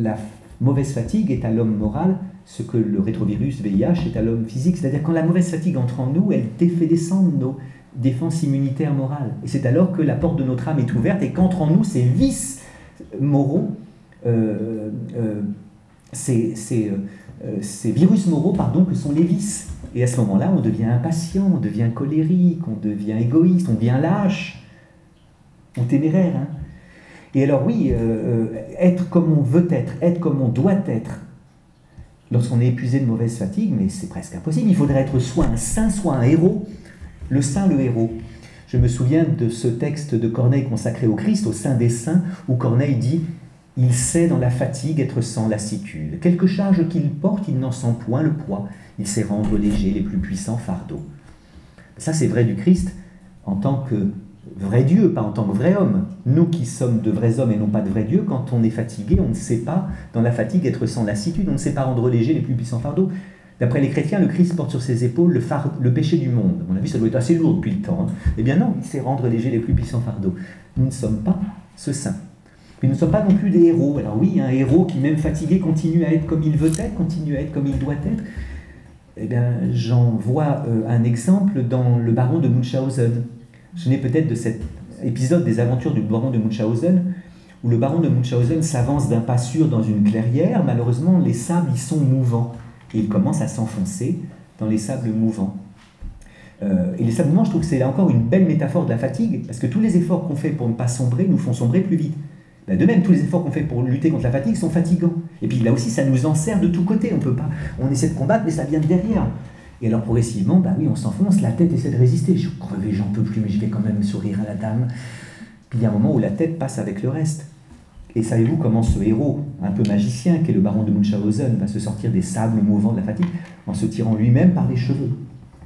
la mauvaise fatigue est à l'homme moral ce que le rétrovirus VIH est à l'homme physique. C'est-à-dire quand la mauvaise fatigue entre en nous, elle fait descendre nos défenses immunitaires morales. Et c'est alors que la porte de notre âme est ouverte et qu'entre en nous ces vices moraux, euh, euh, ces, euh, ces virus moraux pardon, que sont les vices. Et à ce moment-là, on devient impatient, on devient colérique, on devient égoïste, on devient lâche, on téméraire. Hein. Et alors oui, euh, euh, être comme on veut être, être comme on doit être, lorsqu'on est épuisé de mauvaise fatigue, mais c'est presque impossible. Il faudrait être soit un saint, soit un héros. Le saint, le héros. Je me souviens de ce texte de Corneille consacré au Christ, au Saint des Saints, où Corneille dit il sait dans la fatigue être sans lassitude. Quelque charge qu'il porte, il n'en sent point le poids. Il sait rendre léger les plus puissants fardeaux. Ça, c'est vrai du Christ en tant que vrai Dieu, pas en tant que vrai homme. Nous qui sommes de vrais hommes et non pas de vrais dieux, quand on est fatigué, on ne sait pas, dans la fatigue, être sans lassitude, on ne sait pas rendre léger les plus puissants fardeaux. D'après les chrétiens, le Christ porte sur ses épaules le, péché du monde. À mon avis, ça doit être assez lourd depuis le temps. Hein. Eh bien non, il sait rendre léger les plus puissants fardeaux. Nous ne sommes pas ce saint. Mais nous ne sommes pas non plus des héros. Alors oui, un héros qui, même fatigué, continue à être comme il veut être, continue à être comme il doit être. Eh bien, j'en vois euh, un exemple dans Le Baron de Munchausen. Je n'ai peut-être de cet épisode des aventures du Baron de Munchausen, où le Baron de Munchausen s'avance d'un pas sûr dans une clairière. Malheureusement, les sables y sont mouvants. Et il commence à s'enfoncer dans les sables mouvants. Euh, et les sables mouvants, je trouve que c'est encore une belle métaphore de la fatigue, parce que tous les efforts qu'on fait pour ne pas sombrer nous font sombrer plus vite. Ben, de même, tous les efforts qu'on fait pour lutter contre la fatigue sont fatigants. Et puis là aussi, ça nous en sert de tous côtés. On peut pas, on essaie de combattre, mais ça vient de derrière. Et alors progressivement, bah oui, on s'enfonce, la tête essaie de résister. Je suis crevé, j'en peux plus, mais je vais quand même sourire à la dame. Puis il y a un moment où la tête passe avec le reste. Et savez-vous comment ce héros, un peu magicien, qui est le baron de Munchausen, va se sortir des sables mouvants de la fatigue en se tirant lui-même par les cheveux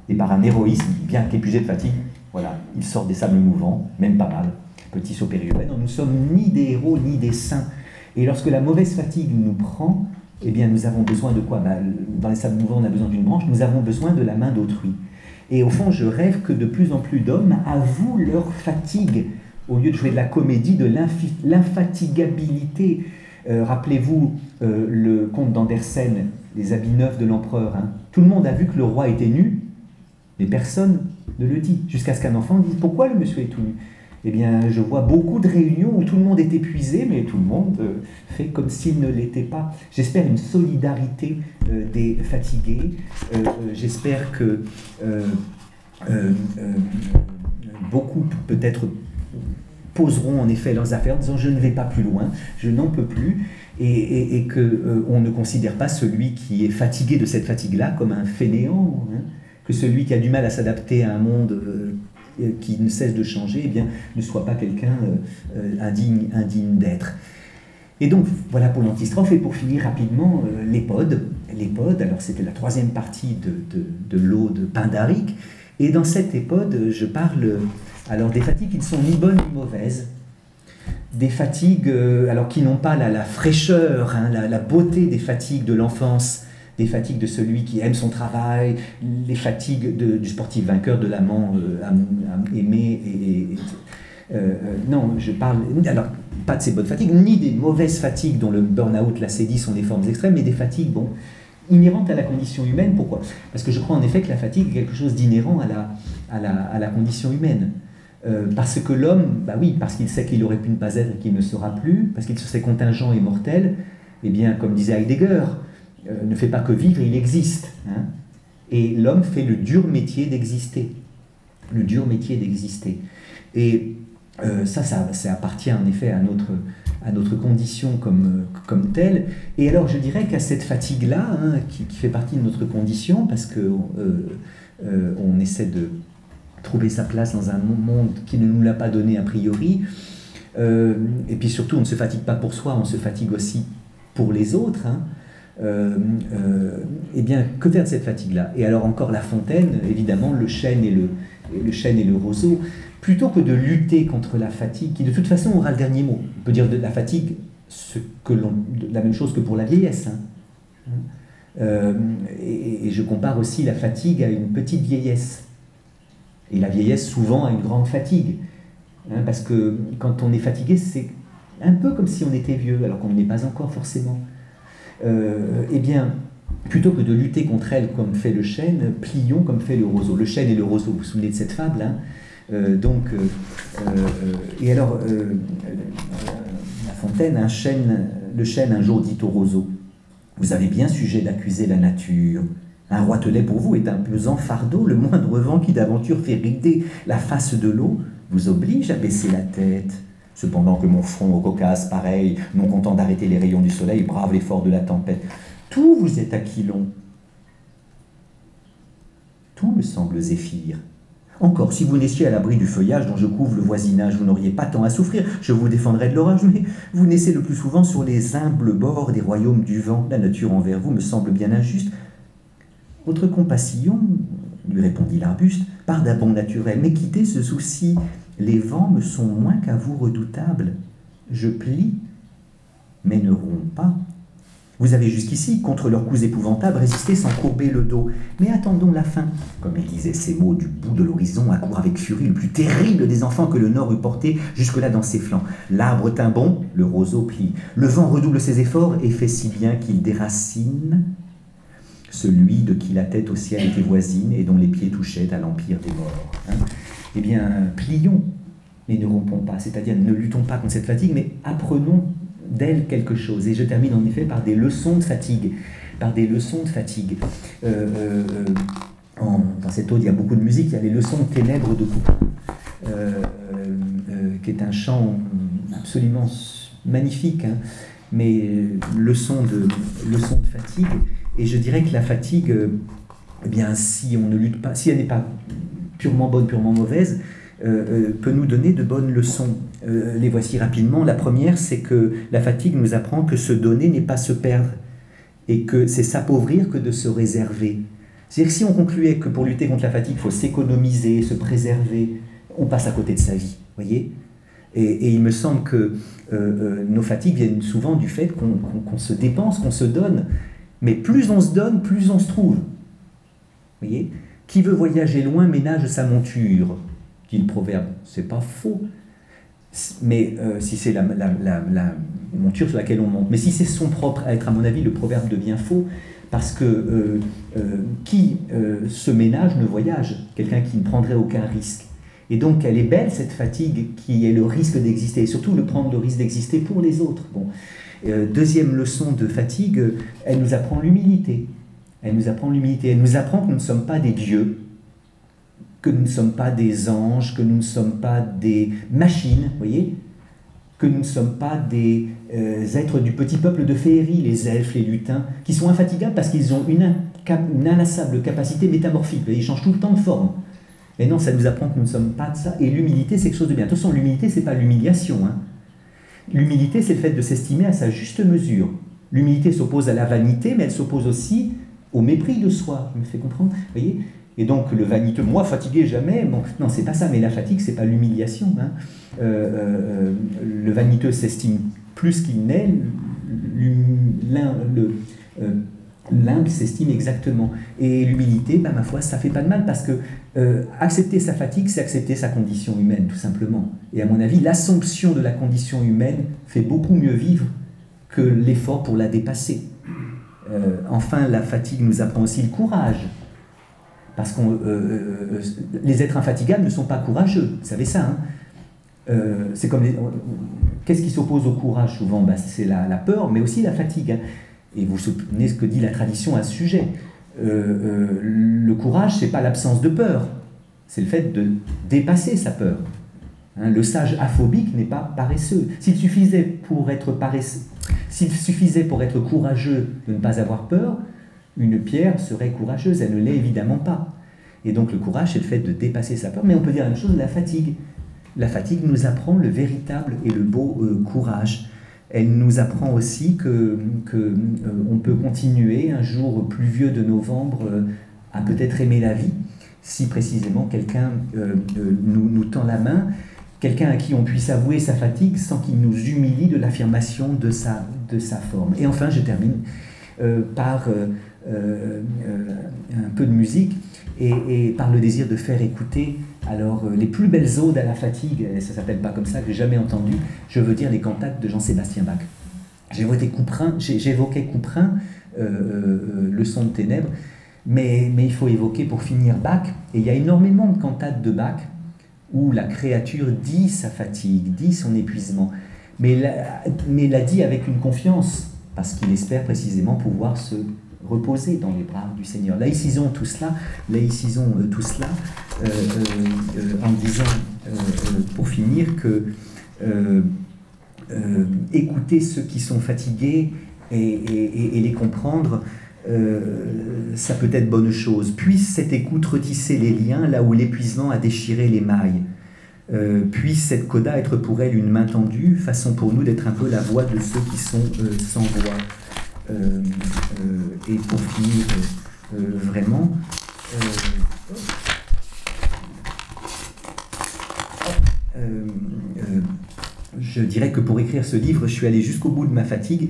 et par un héroïsme bien qu'épuisé de fatigue? Voilà, il sort des sables mouvants, même pas mal petit saut Non, nous sommes ni des héros ni des saints. Et lorsque la mauvaise fatigue nous prend, eh bien, nous avons besoin de quoi? Bah, Dans les sables mouvants, on a besoin d'une branche, nous avons besoin de la main d'autrui. Et au fond, je rêve que de plus en plus d'hommes avouent leur fatigue, au lieu de jouer de la comédie, de l'infatigabilité. Euh, rappelez-vous euh, le conte d'Andersen, les habits neufs de l'empereur. Hein. Tout le monde a vu que le roi était nu, mais personne ne le dit. Jusqu'à ce qu'un enfant dise Pourquoi le monsieur est tout nu? Eh bien, je vois beaucoup de réunions où tout le monde est épuisé, mais tout le monde euh, fait comme s'il ne l'était pas. J'espère une solidarité euh, des fatigués. Euh, j'espère que beaucoup peut-être poseront en effet leurs affaires en disant je ne vais pas plus loin, je n'en peux plus, et, et, qu'on ne considère pas celui qui est fatigué de cette fatigue-là comme un fainéant, hein, que celui qui a du mal à s'adapter à un monde qui ne cesse de changer, eh bien, ne soit pas quelqu'un euh, euh, indigne, d'être. Et donc, voilà pour l'antistrophe. Et pour finir rapidement, l'épode. L'épode, alors c'était la troisième partie de, de, de. Et dans cette épode, je parle alors des fatigues qui ne sont ni bonnes ni mauvaises. Des fatigues alors qui n'ont pas la, fraîcheur, hein, la, beauté des fatigues de l'enfance, les fatigues de celui qui aime son travail, les fatigues du sportif vainqueur, de l'amant euh, aimé. Et, euh, euh, non, je parle alors pas de ces bonnes fatigues, ni des mauvaises fatigues dont le burn-out, la sédie sont des formes extrêmes, mais des fatigues, bon, inhérente à la condition humaine. Pourquoi? Parce que je crois en effet que la fatigue est quelque chose d'inhérent à la, à, la, à la, condition humaine. Parce que l'homme, bah oui, parce qu'il sait qu'il aurait pu ne pas être et qu'il ne sera plus, parce qu'il se sait contingent et mortel, eh bien, comme disait Heidegger, euh, ne fait pas que vivre, il existe. Hein. et l'homme fait le dur métier d'exister. Le dur métier d'exister. Et euh, ça, ça, appartient en effet à notre, à notre condition comme, comme telle. Et alors je dirais qu'à cette fatigue-là, hein, qui, fait partie de notre condition, parce euh, euh, on essaie de trouver sa place dans un monde qui ne nous l'a pas donné a priori, et puis surtout on ne se fatigue pas pour soi, on se fatigue aussi pour les autres. Hein, eh bien, que faire de cette fatigue-là? Et alors encore La Fontaine, évidemment, le chêne et le, le chêne et le roseau plutôt que de lutter contre la fatigue, qui de toute façon aura le dernier mot. On peut dire de la fatigue ce que la même chose que pour la vieillesse. Hein. Euh, et, je compare aussi la fatigue à une petite vieillesse. Et la vieillesse souvent à une grande fatigue. Hein, parce que quand on est fatigué, c'est un peu comme si on était vieux, alors qu'on n'est pas encore forcément. Euh, eh bien, plutôt que de lutter contre elle comme fait le chêne, plions comme fait le roseau. Le chêne et le roseau, vous vous souvenez de cette fable hein? Euh, donc, euh, et alors, La Fontaine, un chêne, le chêne un jour dit au roseau Vous avez bien sujet d'accuser la nature. Un roitelet pour vous est un pesant fardeau, le moindre vent qui d'aventure fait rider la face de l'eau vous oblige à baisser la tête. Cependant que mon front au Caucase, pareil, non content d'arrêter les rayons du soleil, brave l'effort de la tempête. Tout vous est aquilon. Tout me semble zéphyr. Encore, si vous naissiez à l'abri du feuillage dont je couvre le voisinage, vous n'auriez pas tant à souffrir, je vous défendrais de l'orage, mais vous naissez le plus souvent sur les humbles bords des royaumes du vent. La nature envers vous me semble bien injuste. Votre compassion, lui répondit l'arbuste, part d'un bon naturel, mais quittez ce souci. Les vents me sont moins qu'à vous redoutables. Je plie, mais ne romps pas. Vous avez jusqu'ici, contre leurs coups épouvantables, résisté sans courber le dos. Mais attendons la fin. Comme il disait ces mots du bout de l'horizon, accourt avec furie le plus terrible des enfants que le Nord eût porté jusque-là dans ses flancs. L'arbre tint bon, le roseau plie. Le vent redouble ses efforts et fait si bien qu'il déracine celui de qui la tête au ciel était voisine et dont les pieds touchaient à l'empire des morts. Hein. eh bien, plions, mais ne rompons pas, c'est-à-dire ne luttons pas contre cette fatigue, mais apprenons d'elle quelque chose. Et je termine en effet par des leçons de fatigue. Par des leçons de fatigue. Euh, euh, dans cette ode, il y a beaucoup de musique. Il y a les leçons ténèbres de Couperin, euh, qui est un chant absolument magnifique, hein. mais leçon de, leçon de fatigue. Et je dirais que la fatigue, eh bien, si on ne lutte pas, si elle n'est pas purement bonne, purement mauvaise, peut nous donner de bonnes leçons. Euh, les voici rapidement. La première, c'est que la fatigue nous apprend que se donner n'est pas se perdre et que c'est s'appauvrir que de se réserver. C'est-à-dire que si on concluait que pour lutter contre la fatigue, il faut s'économiser, se préserver, on passe à côté de sa vie, voyez? Et, il me semble que euh, euh, nos fatigues viennent souvent du fait qu'on se dépense, qu'on se donne. Mais plus on se donne, plus on se trouve. voyez? Qui veut voyager loin ménage sa monture, dit le proverbe. C'est pas faux. Mais euh, si c'est la, monture sur laquelle on monte, mais si c'est son propre être, à mon avis, le proverbe devient faux, parce que euh, euh, qui se ménage ne voyage, quelqu'un qui ne prendrait aucun risque. Et donc elle est belle cette fatigue qui est le risque d'exister, et surtout le prendre le risque d'exister pour les autres. Bon. Deuxième leçon de fatigue, elle nous apprend l'humilité. Elle nous apprend l'humilité. Elle nous apprend que nous ne sommes pas des dieux, que nous ne sommes pas des anges, que nous ne sommes pas des machines, voyez que nous ne sommes pas des euh, êtres du petit peuple de féerie, les elfes, les lutins, qui sont infatigables parce qu'ils ont une, une inlassable capacité métamorphique, ils changent tout le temps de forme. Et non, ça nous apprend que nous ne sommes pas de ça. Et l'humilité, c'est quelque chose de bien. Attention, l'humilité, c'est pas l'humiliation. Hein. L'humilité, c'est le fait de s'estimer à sa juste mesure. L'humilité s'oppose à la vanité, mais elle s'oppose aussi au mépris de soi. Je me fais comprendre et donc le vaniteux, moi fatigué jamais, bon, non, c'est pas ça, mais la fatigue, c'est pas l'humiliation. Hein. Euh, euh, le vaniteux s'estime plus qu'il n'est, euh, l'humble s'estime exactement. Et l'humilité, bah, ma foi, ça fait pas de mal parce que accepter sa fatigue, c'est accepter sa condition humaine, tout simplement. Et à mon avis, l'assomption de la condition humaine fait beaucoup mieux vivre que l'effort pour la dépasser. enfin, la fatigue nous apprend aussi le courage. Parce que les êtres infatigables ne sont pas courageux, vous savez ça. Hein c'est comme Qu'est-ce qui s'oppose au courage souvent? Ben, C'est la, peur, mais aussi la fatigue. Hein. Et vous souvenez ce que dit la tradition à ce sujet. le courage, c'est pas l'absence de peur, c'est le fait de dépasser sa peur. Hein, le sage aphobique n'est pas paresseux. S'il suffisait pour être paresseux, s'il suffisait pour être courageux de ne pas avoir peur, une pierre serait courageuse. Elle ne l'est évidemment pas. Et donc le courage, c'est le fait de dépasser sa peur. Mais on peut dire la même chose de la fatigue. La fatigue nous apprend le véritable et le beau euh, courage. Elle nous apprend aussi que, euh, peut continuer un jour pluvieux de novembre euh, à peut-être aimer la vie si précisément quelqu'un nous, nous tend la main quelqu'un à qui on puisse avouer sa fatigue sans qu'il nous humilie de l'affirmation de sa, de sa forme. Et enfin, je termine euh, par euh, euh, un peu de musique et, par le désir de faire écouter alors les plus belles odes à la fatigue, et ça s'appelle pas comme ça, que j'ai jamais entendu, je veux dire les cantates de Jean-Sébastien Bach. J'évoquais Couperin, Couperin, le son de ténèbres, mais, il faut évoquer pour finir Bach, et il y a énormément de cantates de Bach où la créature dit sa fatigue, dit son épuisement, mais mais l'a dit avec une confiance, parce qu'il espère précisément pouvoir se reposer dans les bras du Seigneur. Laïcisons tout cela, euh, tout cela euh, euh, en disant, pour finir, que écouter ceux qui sont fatigués et les comprendre, ça peut être bonne chose. Puisse cette écoute retisser les liens là où l'épuisement a déchiré les mailles. Puisse cette coda être pour elle une main tendue, façon pour nous d'être un peu la voix de ceux qui sont sans voix. Et pour finir vraiment, je dirais que pour écrire ce livre, je suis allé jusqu'au bout de ma fatigue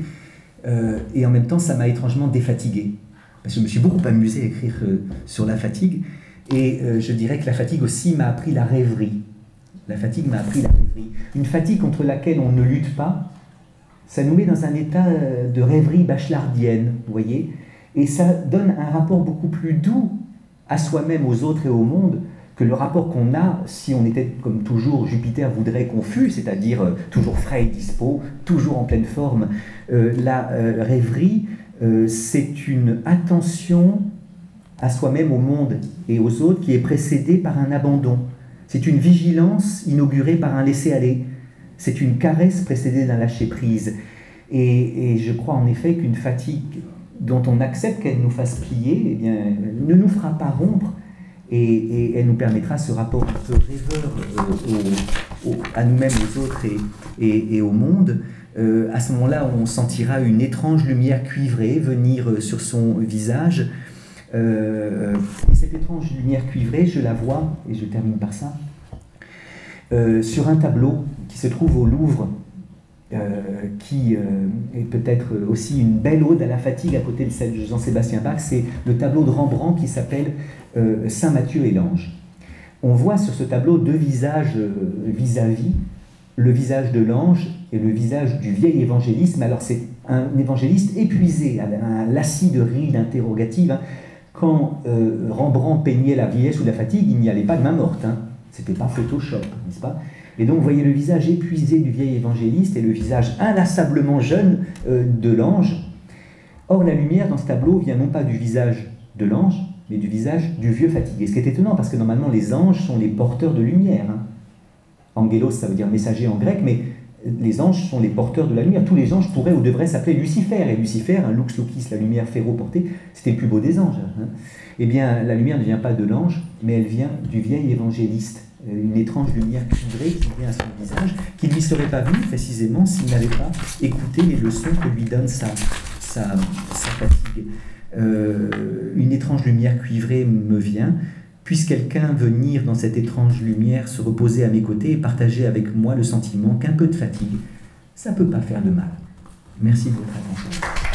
euh, et en même temps, ça m'a étrangement défatigué. Je me suis beaucoup amusé à écrire euh, sur la fatigue. Et euh, je dirais que la fatigue aussi m'a appris la rêverie. La fatigue m'a appris la rêverie. Une fatigue contre laquelle on ne lutte pas, ça nous met dans un état de rêverie bachelardienne, vous voyez Et ça donne un rapport beaucoup plus doux à soi-même, aux autres et au monde, que le rapport qu'on a si on était comme toujours Jupiter voudrait qu'on fût, c'est-à-dire euh, toujours frais et dispo, toujours en pleine forme. Euh, la euh, rêverie, c'est une attention à soi-même, au monde et aux autres qui est précédée par un abandon. C'est une vigilance inaugurée par un laisser-aller. C'est une caresse précédée d'un lâcher-prise. Et, et, je crois en effet qu'une fatigue dont on accepte qu'elle nous fasse plier, eh bien, ne nous fera pas rompre, et, elle nous permettra ce rapport un peu rêveur euh, à nous-mêmes, aux autres et, et au monde. Euh, à ce moment-là, on sentira une étrange lumière cuivrée venir euh, sur son visage. et cette étrange lumière cuivrée, je la vois, et je termine par ça, sur un tableau qui se trouve au Louvre, qui est peut-être aussi une belle ode à la fatigue à côté de celle de Jean-Sébastien Bach. C'est le tableau de Rembrandt qui s'appelle euh, Saint Matthieu et l'ange. On voit sur ce tableau deux visages euh, vis-à-vis, le visage de l'ange et le visage du vieil évangéliste. Mais alors c'est un évangéliste épuisé, un lacis de rides interrogatives. Hein. Quand euh, Rembrandt peignait la vieillesse ou la fatigue, il n'y allait pas de main morte. Hein. C'était pas Photoshop, n'est-ce pas? Et donc vous voyez le visage épuisé du vieil évangéliste et le visage inlassablement jeune de l'ange. Or la lumière dans ce tableau vient non pas du visage de l'ange, mais du visage du vieux fatigué. Ce qui est étonnant, parce que normalement les anges sont les porteurs de lumière. Hein. Angelos, ça veut dire messager en grec, mais les anges sont les porteurs de la lumière. Tous les anges pourraient ou devraient s'appeler Lucifer. Et Lucifer, un lux lucis, la lumière ferro-portée, c'était le plus beau des anges. Hein. Eh bien, la lumière ne vient pas de l'ange, mais elle vient du vieil évangéliste. Euh, une étrange lumière cuivrée qui vient à son visage, qui ne lui serait pas venue précisément s'il n'avait pas écouté les leçons que lui donne sa, fatigue. Euh, une étrange lumière cuivrée me vient. Puisse quelqu'un venir dans cette étrange lumière se reposer à mes côtés et partager avec moi le sentiment qu'un peu de fatigue, ça ne peut pas faire de mal. Merci de votre attention.